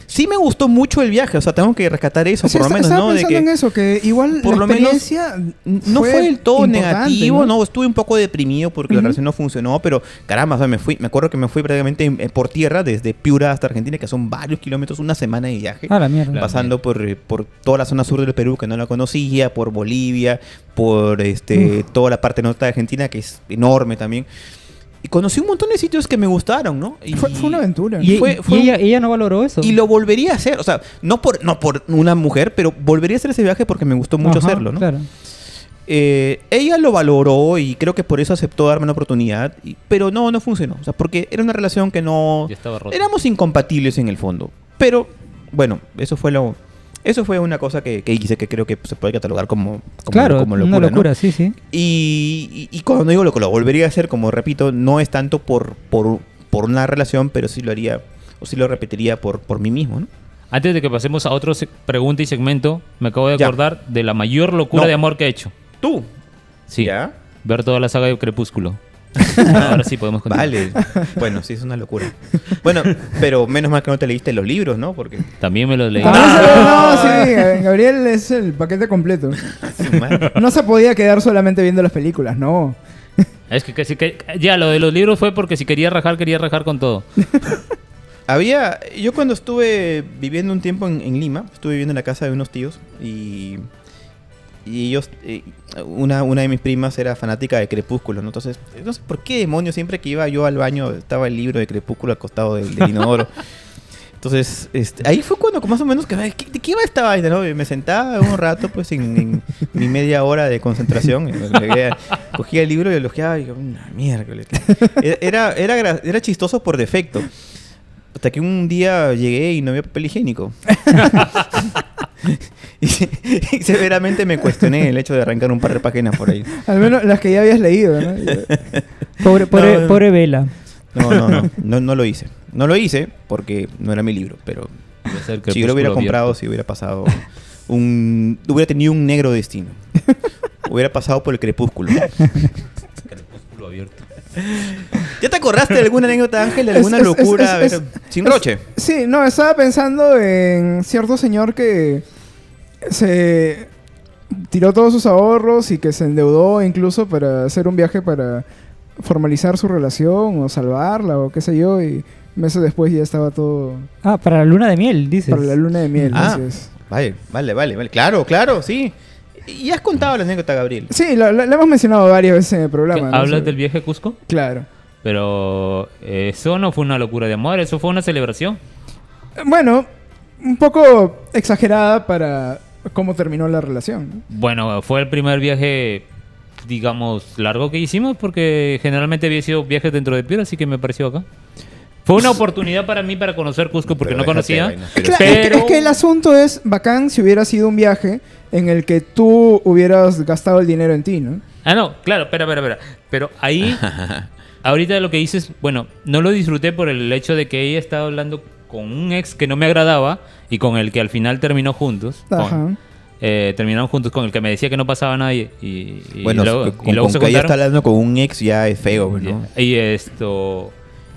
Sí me gustó mucho el viaje, o sea, tengo que rescatar eso, Sí, por lo menos, ¿no? De que- en eso, que igual por la lo menos experiencia no fue, del todo negativo, ¿no? Estuve un poco deprimido porque la relación no funcionó, pero caramba, o sea, me fui, me acuerdo que me fui prácticamente eh, por tierra desde Piura hasta Argentina, que son varios kilómetros, una semana de viaje. Ah, la mierda. Pasando por, eh, por toda la zona sur del Perú que no la conocía, por Bolivia, por este toda la parte norte de Argentina que es enorme también. Y conocí un montón de sitios que me gustaron, ¿no? Y, Fue, fue una aventura. Y, fue- y un- ella, ella no valoró eso. y lo volvería a hacer, o sea, no por, no por una mujer, pero volvería a hacer ese viaje porque me gustó mucho Ajá, hacerlo, ¿no? Claro. Eh, ella lo valoró y creo que por eso aceptó darme una oportunidad, y- pero no, no funcionó. O sea, porque era una relación que no... Ya estaba roto. Éramos incompatibles en el fondo. Pero, bueno, eso fue lo, Eso fue una cosa que, que hice que creo que se puede catalogar como, como, claro, como una locura. ¿no? locura, sí, sí. Y, y, y cuando digo lo que lo volvería a hacer, como repito, no es tanto por, por, por una relación, pero sí lo haría o sí lo repetiría por, por mí mismo, ¿no? Antes de que pasemos a otro pregunta y segmento, me acabo de Ya. acordar de la mayor locura No. de amor que he hecho. Tú. Sí. ¿Ya? Ver toda la saga de Crepúsculo. Ahora sí podemos continuar. Vale. Bueno, sí, es una locura. Bueno, pero menos mal que no te leíste los libros, ¿no? Porque... También me lo leí. Ah. no, sí, eh, Gabriel es el paquete completo. No se podía quedar solamente viendo las películas, no. Es que, que si que- ya lo de los libros fue porque si quería rajar, quería rajar con todo. Había, yo cuando estuve viviendo un tiempo en, en Lima, estuve viviendo en la casa de unos tíos y, y ellos, eh, una, una de mis primas era fanática de Crepúsculo, ¿no? Entonces, sé por qué demonios, siempre que iba yo al baño estaba el libro de Crepúsculo al costado del, del inodoro. Entonces, este, ahí fue cuando más o menos, que, ¿qué- ¿de qué iba esta vaina, no? Me sentaba un rato, pues, en, mi media hora de concentración. cogía el libro y lo ojeaba y una miércoles. Era, era, gra- era chistoso por defecto. Hasta que un día llegué y no había papel higiénico. y, y severamente me cuestioné el hecho de arrancar un par de páginas por ahí. Al menos las que ya habías leído, ¿no? Pobre, pobre, No. pobre Vela. No, no, no, no, no lo hice. No lo hice porque no era mi libro, pero si yo lo hubiera comprado, si hubiera pasado un... Hubiera tenido un negro destino. hubiera pasado por el crepúsculo. Crepúsculo abierto. ¿Ya te acordaste de alguna anécdota, Ángel? ¿De alguna es- locura? es- A ver, es- sin es- roche. Sí, no, estaba pensando en cierto señor que se tiró todos sus ahorros y que se endeudó incluso para hacer un viaje para formalizar su relación o salvarla o qué sé yo y meses después ya estaba todo Ah, para la luna de miel, dices. para la luna de miel. Ah, así es. vale, vale, vale, vale. Claro, claro, sí. Y has contado la anécdota, Gabriel. Sí, lo, lo- lo hemos mencionado varias veces en el programa. ¿no? ¿Hablas Sí. del viaje a Cusco? Claro. Pero eh, eso no fue una locura de amor, eso fue una celebración. Bueno, un poco exagerada para cómo terminó la relación. ¿no? Bueno, fue el primer viaje, digamos, largo que hicimos porque generalmente había sido viajes dentro de Piura, así que me pareció acá. Fue una oportunidad para mí para conocer Cusco porque Pero no conocía. pero- que, es que- Pero- es que el asunto es bacán si hubiera sido un viaje en el que tú hubieras gastado el dinero en ti, ¿no? Ah, no, claro, espera, espera, espera. Pero ahí, ahorita lo que dices, bueno, no lo disfruté por el hecho de que ella estaba hablando con un ex que no me agradaba y con el que al final terminó juntos. con- Ajá. eh, terminaron juntos con el que me decía que no pasaba nada y, y- y Bueno, luego, con, y luego con se que ella está hablando con un ex ya es feo, pues, ¿no? Y esto.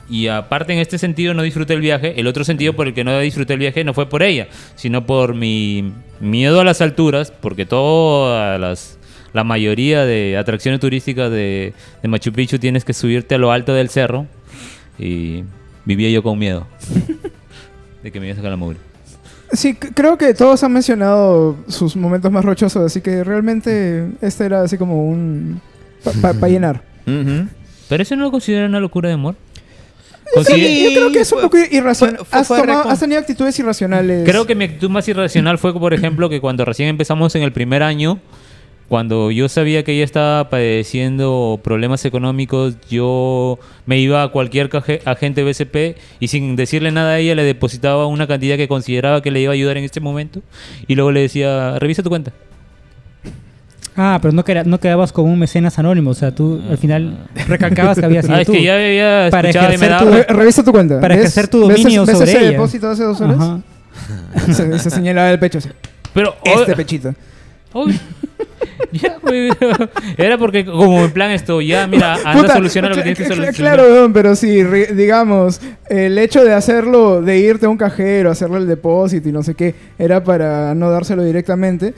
Y aparte, en este sentido, no disfruté el viaje. El otro sentido por el que no disfruté el viaje no fue por ella, sino por mi miedo a las alturas, porque todas las. La mayoría de atracciones turísticas de, de Machu Picchu tienes que subirte a lo alto del cerro. Y vivía yo con miedo de que me iba a sacar la mugre. Sí, creo que todos han mencionado sus momentos más rochosos, así que realmente este era así como un... para llenar. Ujú. Pero eso no lo considero una locura de amor. Sí, yo creo que es un poco irracional. has tenido actitudes irracionales. Creo que mi actitud más irracional fue, por ejemplo, que cuando recién empezamos en el primer año, cuando yo sabía que ella estaba padeciendo problemas económicos, yo me iba a cualquier agente BCP y sin decirle nada a ella le depositaba una cantidad que consideraba que le iba a ayudar en este momento y luego le decía, revisa tu cuenta. Ah, pero no, queda- no quedabas como un mecenas anónimo. O sea, tú al final recalcabas que había sido Ah, es tú. que ya había Para escuchado y me ejercer daba... tu- Re- revisa tu cuenta. Para ¿Ves- ejercer tu ves- dominio ves sobre ese ella. depósito de hace dos horas? Ajá. se, se señalaba el pecho así. Pero, Este oh, pechito. Uy. Ya, güey. Era porque como en plan esto, ya mira, anda Puta, soluciona lo que tienes que solucionar. Claro, pero sí, ri- digamos, el hecho de hacerlo, de irte a un cajero, hacerle el depósito y no sé qué, era para no dárselo directamente.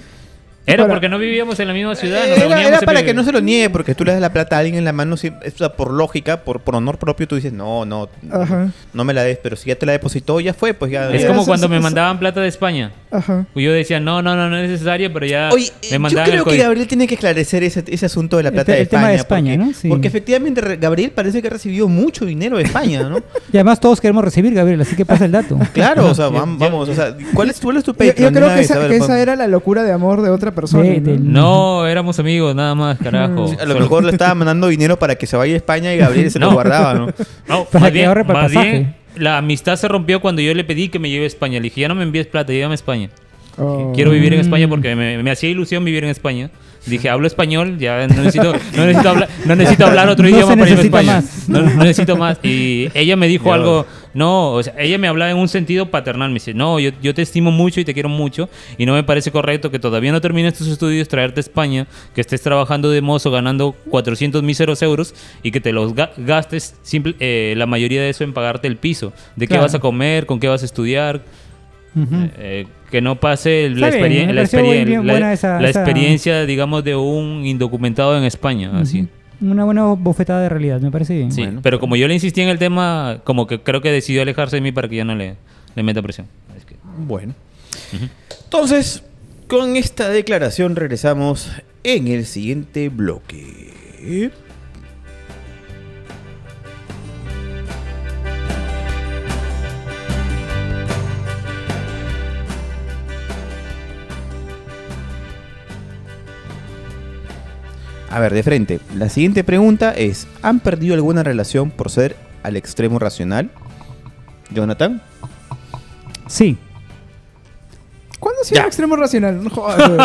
Era Para- porque no vivíamos en la misma ciudad, nos Era, para que no se lo niegue, porque tú le das la plata a alguien en la mano, sí, o sea, por lógica, por, por honor propio, tú dices, no, no, Ajá, no me la des, pero si ya te la depositó, ya fue, pues ya. Es ya- como cuando eso- me eso- mandaban plata de España. ajá. Y yo decía, no, no, no, no es necesario, pero ya Oye, me yo mandaban creo el que. Gabriel tiene que esclarecer ese, ese asunto de la El plata te- de el tema España. de España, porque, ¿no? Sí. porque efectivamente re- Gabriel parece que ha recibido mucho dinero de España, ¿no? Y además todos queremos recibir, Gabriel, así que pasa el dato. Claro, o sea, Yo- vam- yo- vamos, o sea, ¿cuál es, cuál es tu Yo, yo creo que, esa, que era la locura de amor de otra persona. De- ¿no? éramos amigos, nada más, carajo. A lo Solo- mejor le estaba mandando dinero para que se vaya a España y Gabriel se lo guardaba, ¿no? No, Para más que bien, ahorre para el más bien, pasaje. la amistad se rompió cuando yo le pedí que me lleve a España. Le dije, ya no me envíes plata, llévame a España. Oh. Quiero vivir en. España porque me, me hacía ilusión vivir en España. Dije, hablo español, ya no necesito, no necesito, hablar, no necesito hablar otro No idioma para irme a necesita España. más. No, no necesito más. Y ella me dijo algo, no, o sea, ella me hablaba en un sentido paternal. Me dice, no, yo, yo te estimo mucho y te quiero mucho y no me parece correcto que todavía no termines tus estudios, traerte a España, que estés trabajando de mozo ganando 400 míseros euros y que te los ga- gastes simple, eh, la mayoría de eso en pagarte el piso. ¿De qué Claro. vas a comer? ¿Con qué vas a estudiar? Ujú. Eh, que no pase la, experien- la, pareció experien- bien la- buena esa- la esa- experiencia, digamos, de un indocumentado en España, así. Una buena bofetada de realidad, me parece bien. Sí, Bueno. pero como yo le insistí en el tema, como que creo que decidió alejarse de mí para que ya no le, le meta presión. Es que- Bueno. Entonces, con esta declaración regresamos en el siguiente bloque. A ver, de frente. La siguiente pregunta es: ¿Han perdido alguna relación por ser al extremo racional? Jonathan. Sí. ¿Cuándo ha sido Ya. el extremo racional? No jodas, güey.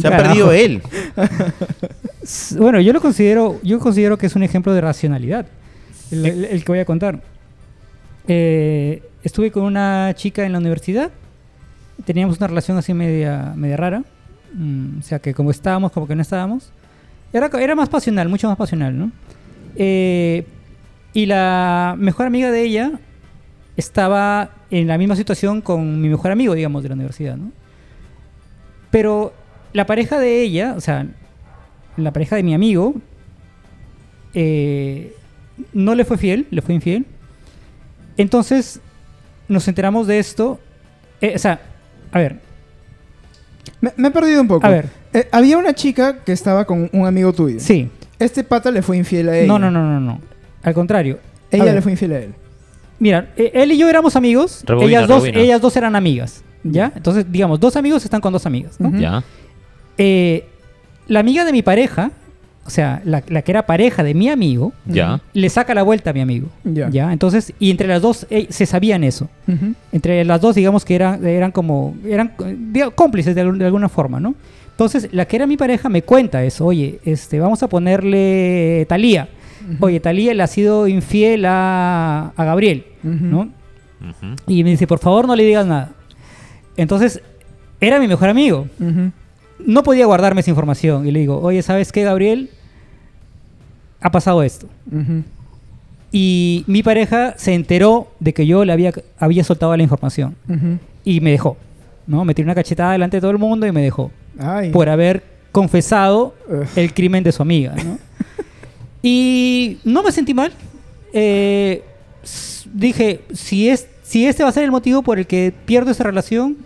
Se ha Carajo. perdido él. Bueno, yo lo considero, yo considero que es un ejemplo de racionalidad. El, el- el que voy a contar. Eh, estuve con una chica en la universidad. Teníamos una relación así media, media rara. Mm, o sea, que como estábamos, como que no estábamos. Era, era más pasional, mucho más pasional, ¿no? Eh, y la mejor amiga de ella estaba en la misma situación con mi mejor amigo, digamos, de la universidad, ¿no? Pero la pareja de ella, o sea, la pareja de mi amigo, eh, no le fue fiel, le fue infiel. Entonces, nos enteramos de esto. eh, o sea, a ver, me, me he perdido un poco. a ver, Eh, había una chica que estaba con un amigo tuyo. sí. Este pata le fue infiel a ella. No, no, no, no, no. Al contrario. Ella le fue infiel a él. Mira, eh, él y yo éramos amigos. Rebobina, ellas, dos, rebobina. ellas dos eran amigas. ¿Ya? Entonces, digamos, dos amigos están con dos amigas. Ya. Eh, la amiga de mi pareja, o sea, la, la que era pareja de mi amigo, Ya. le saca la vuelta a mi amigo. Ya. Entonces, y entre las dos eh, se sabían eso. Entre las dos, digamos que eran, eran como, eran cómplices de, alguna forma, ¿no? Entonces, la que era mi pareja me cuenta eso. Oye, este, vamos a ponerle Talía. Oye, Talía le ha sido infiel a, a Gabriel. ¿no? Y me dice, por favor, no le digas nada. Entonces, era mi mejor amigo. No podía guardarme esa información. Y le digo, oye, ¿sabes qué, Gabriel? Ha pasado esto. Y mi pareja se enteró de que yo le había, había soltado la información. Y me dejó. ¿no? Me tiró una cachetada delante de todo el mundo y me dejó. Ay. Por haber confesado Ugh. el crimen de su amiga. ¿no? y no me sentí mal. Eh, dije, si, es, si este va a ser el motivo por el que pierdo esa relación,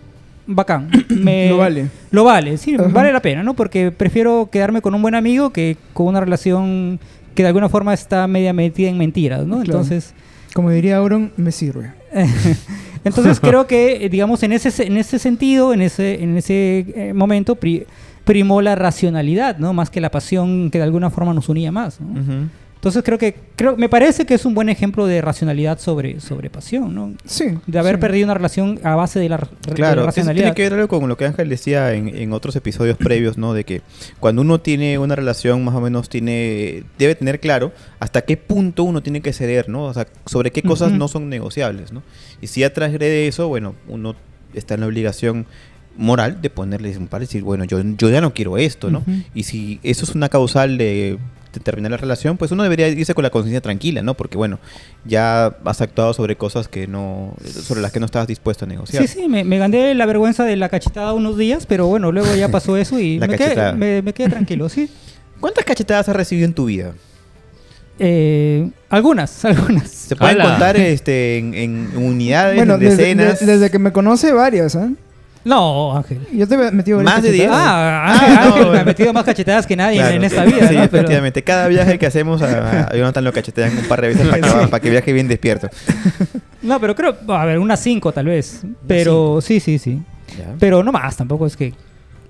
bacán. Me- Lo vale. Lo vale, sí, Ajá. vale la pena, ¿no? Porque prefiero quedarme con un buen amigo que con una relación que de alguna forma está media metida en mentiras, ¿no? Claro. Entonces, Como diría Auron, me sirve. entonces creo que, eh, digamos, en ese, en ese sentido, en ese, en ese eh, momento, pri- primó la racionalidad, ¿no? Más que la pasión que de alguna forma nos unía más, ¿no? Ujú. Entonces creo que, creo, me parece que es un buen ejemplo de racionalidad sobre, sobre pasión, ¿no? Sí. De haber sí. perdido una relación a base de la, de la Claro, racionalidad. tiene que ver algo con lo que Ángel decía en, en otros episodios previos, ¿no? De que cuando uno tiene una relación, más o menos tiene, debe tener claro hasta qué punto uno tiene que ceder, ¿no? O sea, sobre qué cosas no son negociables, ¿no? Y si ya transgrede eso, bueno, uno está en la obligación moral de ponerle un par y decir, bueno, yo, yo ya no quiero esto, ¿no? Y si eso es una causal de terminar la relación, pues uno debería irse con la conciencia tranquila, ¿no? Porque bueno, ya has actuado sobre cosas que no, sobre las que no estabas dispuesto a negociar. Sí, sí, me, me gané la vergüenza de la cachetada unos días, pero bueno, luego ya pasó eso y me quedé, cachetada. me, me quedé tranquilo, sí. ¿Cuántas cachetadas has recibido en tu vida? Eh, algunas, algunas. ¿Se pueden ¡Hala! contar este, en, en unidades, Bueno, en desde, decenas? de- desde que me conoce, varias, ¿eh? No, Ángel. Yo te he metido Más de diez. cachetadas. Ah, Ángel, Ah, no, Ángel me ha metido más cachetadas que nadie Claro. en esta vida, Sí, ¿no? Pero- efectivamente. Cada viaje que hacemos a, a Jonathan lo cachetean un par de veces para que, para que viaje bien despierto. no, pero creo, a ver, unas cinco tal vez. Pero sí, sí, sí. Ya. Pero no más, tampoco es que...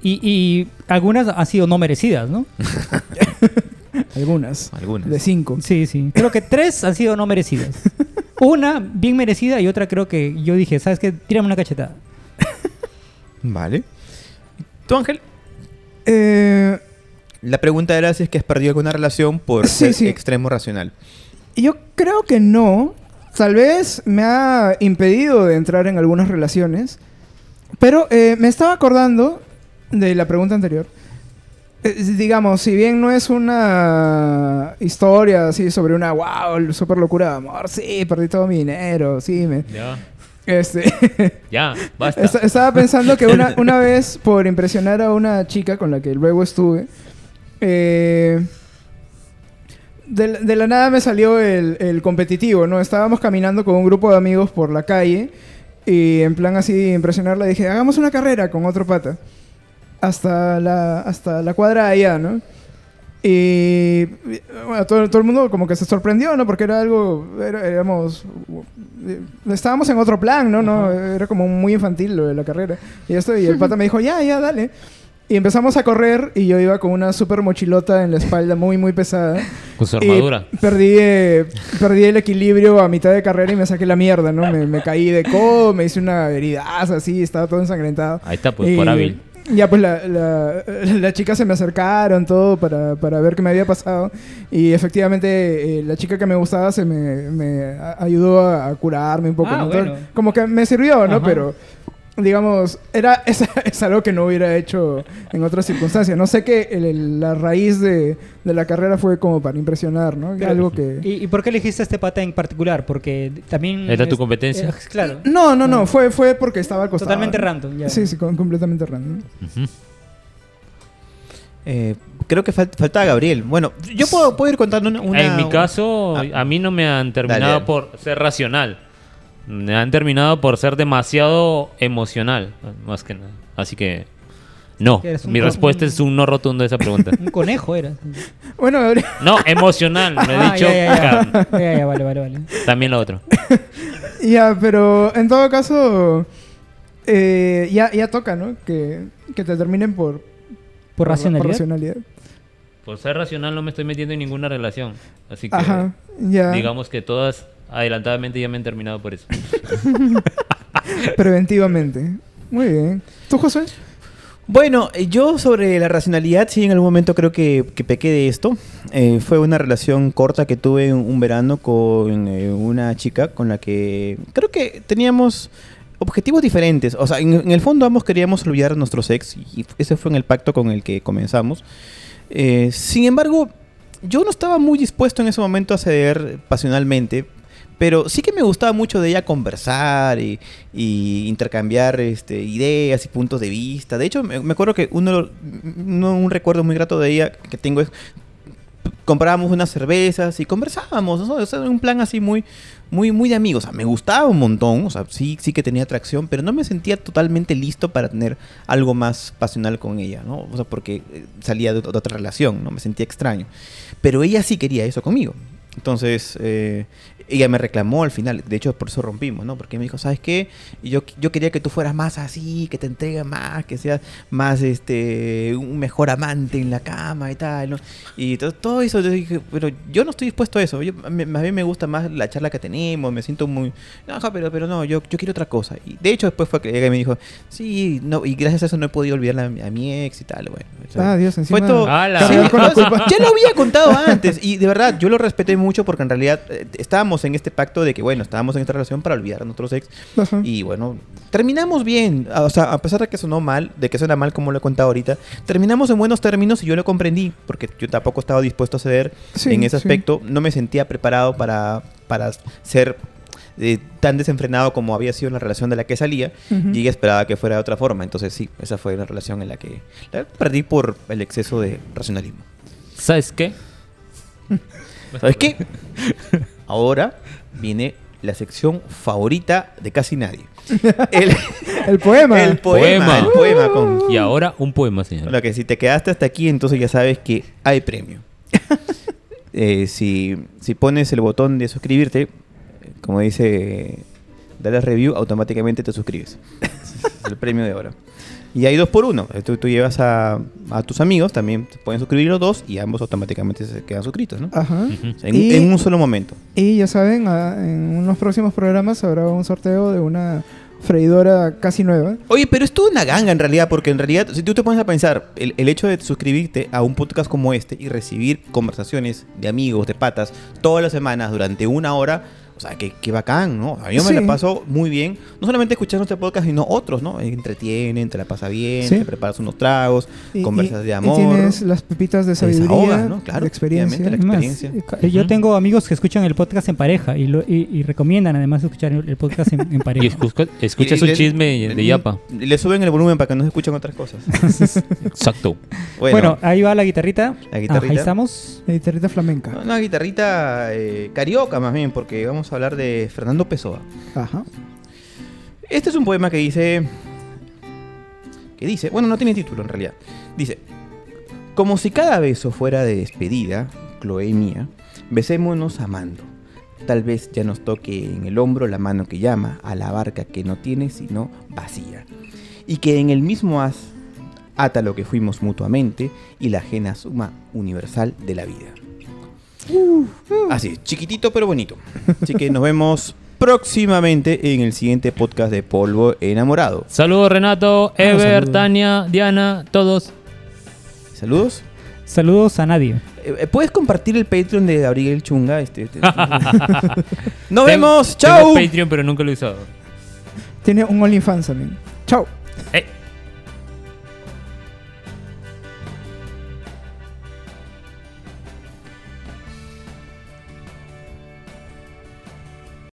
Y, y algunas han sido no merecidas, ¿no? Algunas. Algunas. De cinco. Sí, sí. Creo que tres han sido no merecidas. Una bien merecida y otra creo que yo dije, ¿sabes qué? Tírame una cachetada. Vale. ¿Tú, Ángel? Eh, La pregunta era si es que has perdido alguna relación por Sí, ser sí. extremo racional. yo creo que no. Tal vez me ha impedido de entrar en algunas relaciones. Pero eh, me estaba acordando de la pregunta anterior. Eh, digamos, si bien no es una historia así sobre una wow, super locura de amor, sí, perdí todo mi dinero, sí, me. Este. ya, basta. Est- Estaba pensando que una, una vez, por impresionar a una chica con la que luego estuve, eh, de, la- de la nada me salió el, el competitivo, ¿no? Estábamos caminando con un grupo de amigos por la calle y en plan así de impresionarla dije, hagamos una carrera con otro pata. Hasta la, hasta la cuadra de allá, ¿no? Y bueno, todo, todo el mundo como que se sorprendió, ¿no? Porque era algo, era- éramos, estábamos en otro plan, ¿no? ¿no? Era como muy infantil lo de la carrera. Y esto, y el pata me dijo, ya, ya, dale. Y empezamos a correr y yo iba con una super mochilota en la espalda muy, muy pesada. Con su Y armadura. perdí, eh, perdí el equilibrio a mitad de carrera y me saqué la mierda, ¿no? Me, me caí de codo, me hice una heridaza así, estaba todo ensangrentado. Ahí está, pues, Y por hábil. Ya, pues la, la, la chica se me acercaron, todo, para, para ver qué me había pasado. Y efectivamente, eh, la chica que me gustaba se me, me ayudó a, a curarme un poco. Ah, ¿no? bueno. Como que me sirvió, ¿no? Ajá. Pero, digamos, era, es, es algo que no hubiera hecho en otras circunstancias. No sé que el- el- la raíz de, de la carrera fue como para impresionar, ¿no? Pero- algo que... ¿Y, y por qué elegiste este pata en particular? Porque también... ¿Era tu competencia? eh, claro. No, no, no, fue, fue porque estaba al costado. Totalmente random. ya. Sí, sí, com- completamente random. Eh, creo que fal- faltaba Gabriel. Bueno, yo puedo, puedo ir contando una... una- en mi caso, Ah. a mí no me han terminado Dale. por ser racional. Me han terminado por ser demasiado emocional, más que nada. Así que, no. Que Mi respuesta un- es un no rotundo a esa pregunta. Un conejo era. Bueno, No, emocional. Me he Ah, dicho ya, ya, ya. Ya, ya, vale, vale, vale. También lo otro. Ya, pero en todo caso, eh, ya, ya toca, ¿no? Que, que te terminen por, Por racionalidad. racionalidad. Por ser racional no me estoy metiendo en ninguna relación. Así que, Ajá, ya. digamos que todas adelantadamente ya me han terminado por eso. Preventivamente. Muy bien. ¿Tú, José? Bueno, eh, yo sobre la racionalidad, sí, en algún momento creo que, que pequé de esto. Eh, fue una relación corta que tuve un, verano con eh, una chica con la que creo que teníamos objetivos diferentes. O sea, en, en el fondo ambos queríamos olvidar a nuestros ex y ese fue en el pacto con el que comenzamos. Eh, sin embargo, yo no estaba muy dispuesto en ese momento a ceder pasionalmente, pero sí que me gustaba mucho de ella conversar y, intercambiar este, ideas y puntos de vista. De hecho, me, me acuerdo que uno, un recuerdo muy grato de ella que tengo es comprábamos unas cervezas y conversábamos, ¿no? O sea, un plan así muy, muy, muy de amigos. O sea, me gustaba un montón, o sea, sí, sí que tenía atracción, pero no me sentía totalmente listo para tener algo más pasional con ella, ¿no? O sea, porque eh, salía de, de otra relación, ¿no? Me sentía extraño. Pero ella sí quería eso conmigo. Entonces, eh, ella me reclamó al final, de hecho por eso rompimos, ¿no? Porque me dijo, ¿sabes qué? Yo, yo quería que tú fueras más así, que te entregues más, que seas más, este, un mejor amante en la cama y tal, ¿no? Y to- todo eso, yo dije, pero yo no estoy dispuesto a eso, yo, a mí- más bien me gusta más la charla que tenemos, me siento muy, no, ja, pero, pero no, yo, yo quiero otra cosa. Y de hecho después fue que ella me dijo, sí, no, y gracias a eso no he podido olvidar a, a mi ex y tal, bueno. o sea, Ah, Dios, encima. fue todo. Sí, Cargar con la culpa. ya lo había contado antes y de verdad yo lo respeté mucho porque en realidad eh, estábamos en este pacto de que bueno, estábamos en esta relación para olvidar a nuestros ex Ajá. y bueno, terminamos bien, o sea, a pesar de que sonó mal, de que suena mal como lo he contado ahorita, terminamos en buenos términos y yo lo comprendí porque yo tampoco estaba dispuesto a ceder Sí, en ese sí. aspecto, no me sentía preparado para, para ser eh, tan desenfrenado como había sido en la relación de la que salía Ujú. y ella esperaba que fuera de otra forma. Entonces sí, esa fue una relación en la que la perdí por el exceso de racionalismo. ¿Sabes qué? ¿Sabes qué? Ahora viene la sección favorita de casi nadie. El, El poema. el poema, Poema. el poema con... Y ahora un poema, señor. Lo que si te quedaste hasta aquí, entonces ya sabes que hay premio. Eh, si, si pones el botón de suscribirte, como dice Dallas Review, automáticamente te suscribes. es el premio de ahora. Y hay dos por uno. Tú, tú llevas a, a tus amigos, también pueden suscribir los dos y ambos automáticamente se quedan suscritos, ¿no? Ajá. O sea, en, Y- en un solo momento. Y ya saben, ah, en unos próximos programas habrá un sorteo de una freidora casi nueva. Oye, pero es toda una ganga en realidad, porque en realidad, si tú te pones a pensar, el, el hecho de suscribirte a un podcast como este y recibir conversaciones de amigos, de patas, todas las semanas durante una hora, o sea, qué, qué bacán, ¿no? A mí me Sí. la paso muy bien, no solamente escuchando este podcast, sino otros, ¿no? Entretienen, te la pasa bien, Sí. te preparas unos tragos, Y- conversas y- de y amor. tienes las pepitas de sabiduría, desahogas, ¿no? Claro, de experiencia. más, experiencia. yo tengo amigos que escuchan el podcast en pareja y, lo- y- y recomiendan además escuchar el podcast en, en Y pareja. escucha- escuchas Y- y un le- chisme de Yapa. Le suben el volumen para que no se escuchen otras cosas. Exacto. Bueno, ahí va la guitarrita. La guitarrita. Ahí estamos. La guitarrita flamenca. Una guitarrita eh, carioca más bien, porque vamos a hablar de Fernando Pessoa. Ajá. Este es un poema que dice... Que dice... Bueno, no tiene título en realidad. Dice... Como si cada beso fuera de despedida, Chloe mía, besémonos amando. Tal vez ya nos toque en el hombro la mano que llama a la barca que no tiene sino vacía. Y que en el mismo haz ata lo que fuimos mutuamente y la ajena suma universal de la vida. Así, chiquitito pero bonito. Así que nos vemos próximamente en el siguiente podcast de Polvo Enamorado. Saludos Renato, Ever, saludos. Tania, Diana, todos. Saludos. Saludos a nadie. Eh, eh, ¿Puedes compartir el Patreon de Gabriel Chunga? Este, este- Nos Tengo- vemos. tengo ¡Chao! Patreon, pero nunca lo he usado. Tiene un OnlyFans también. Chao. Eh.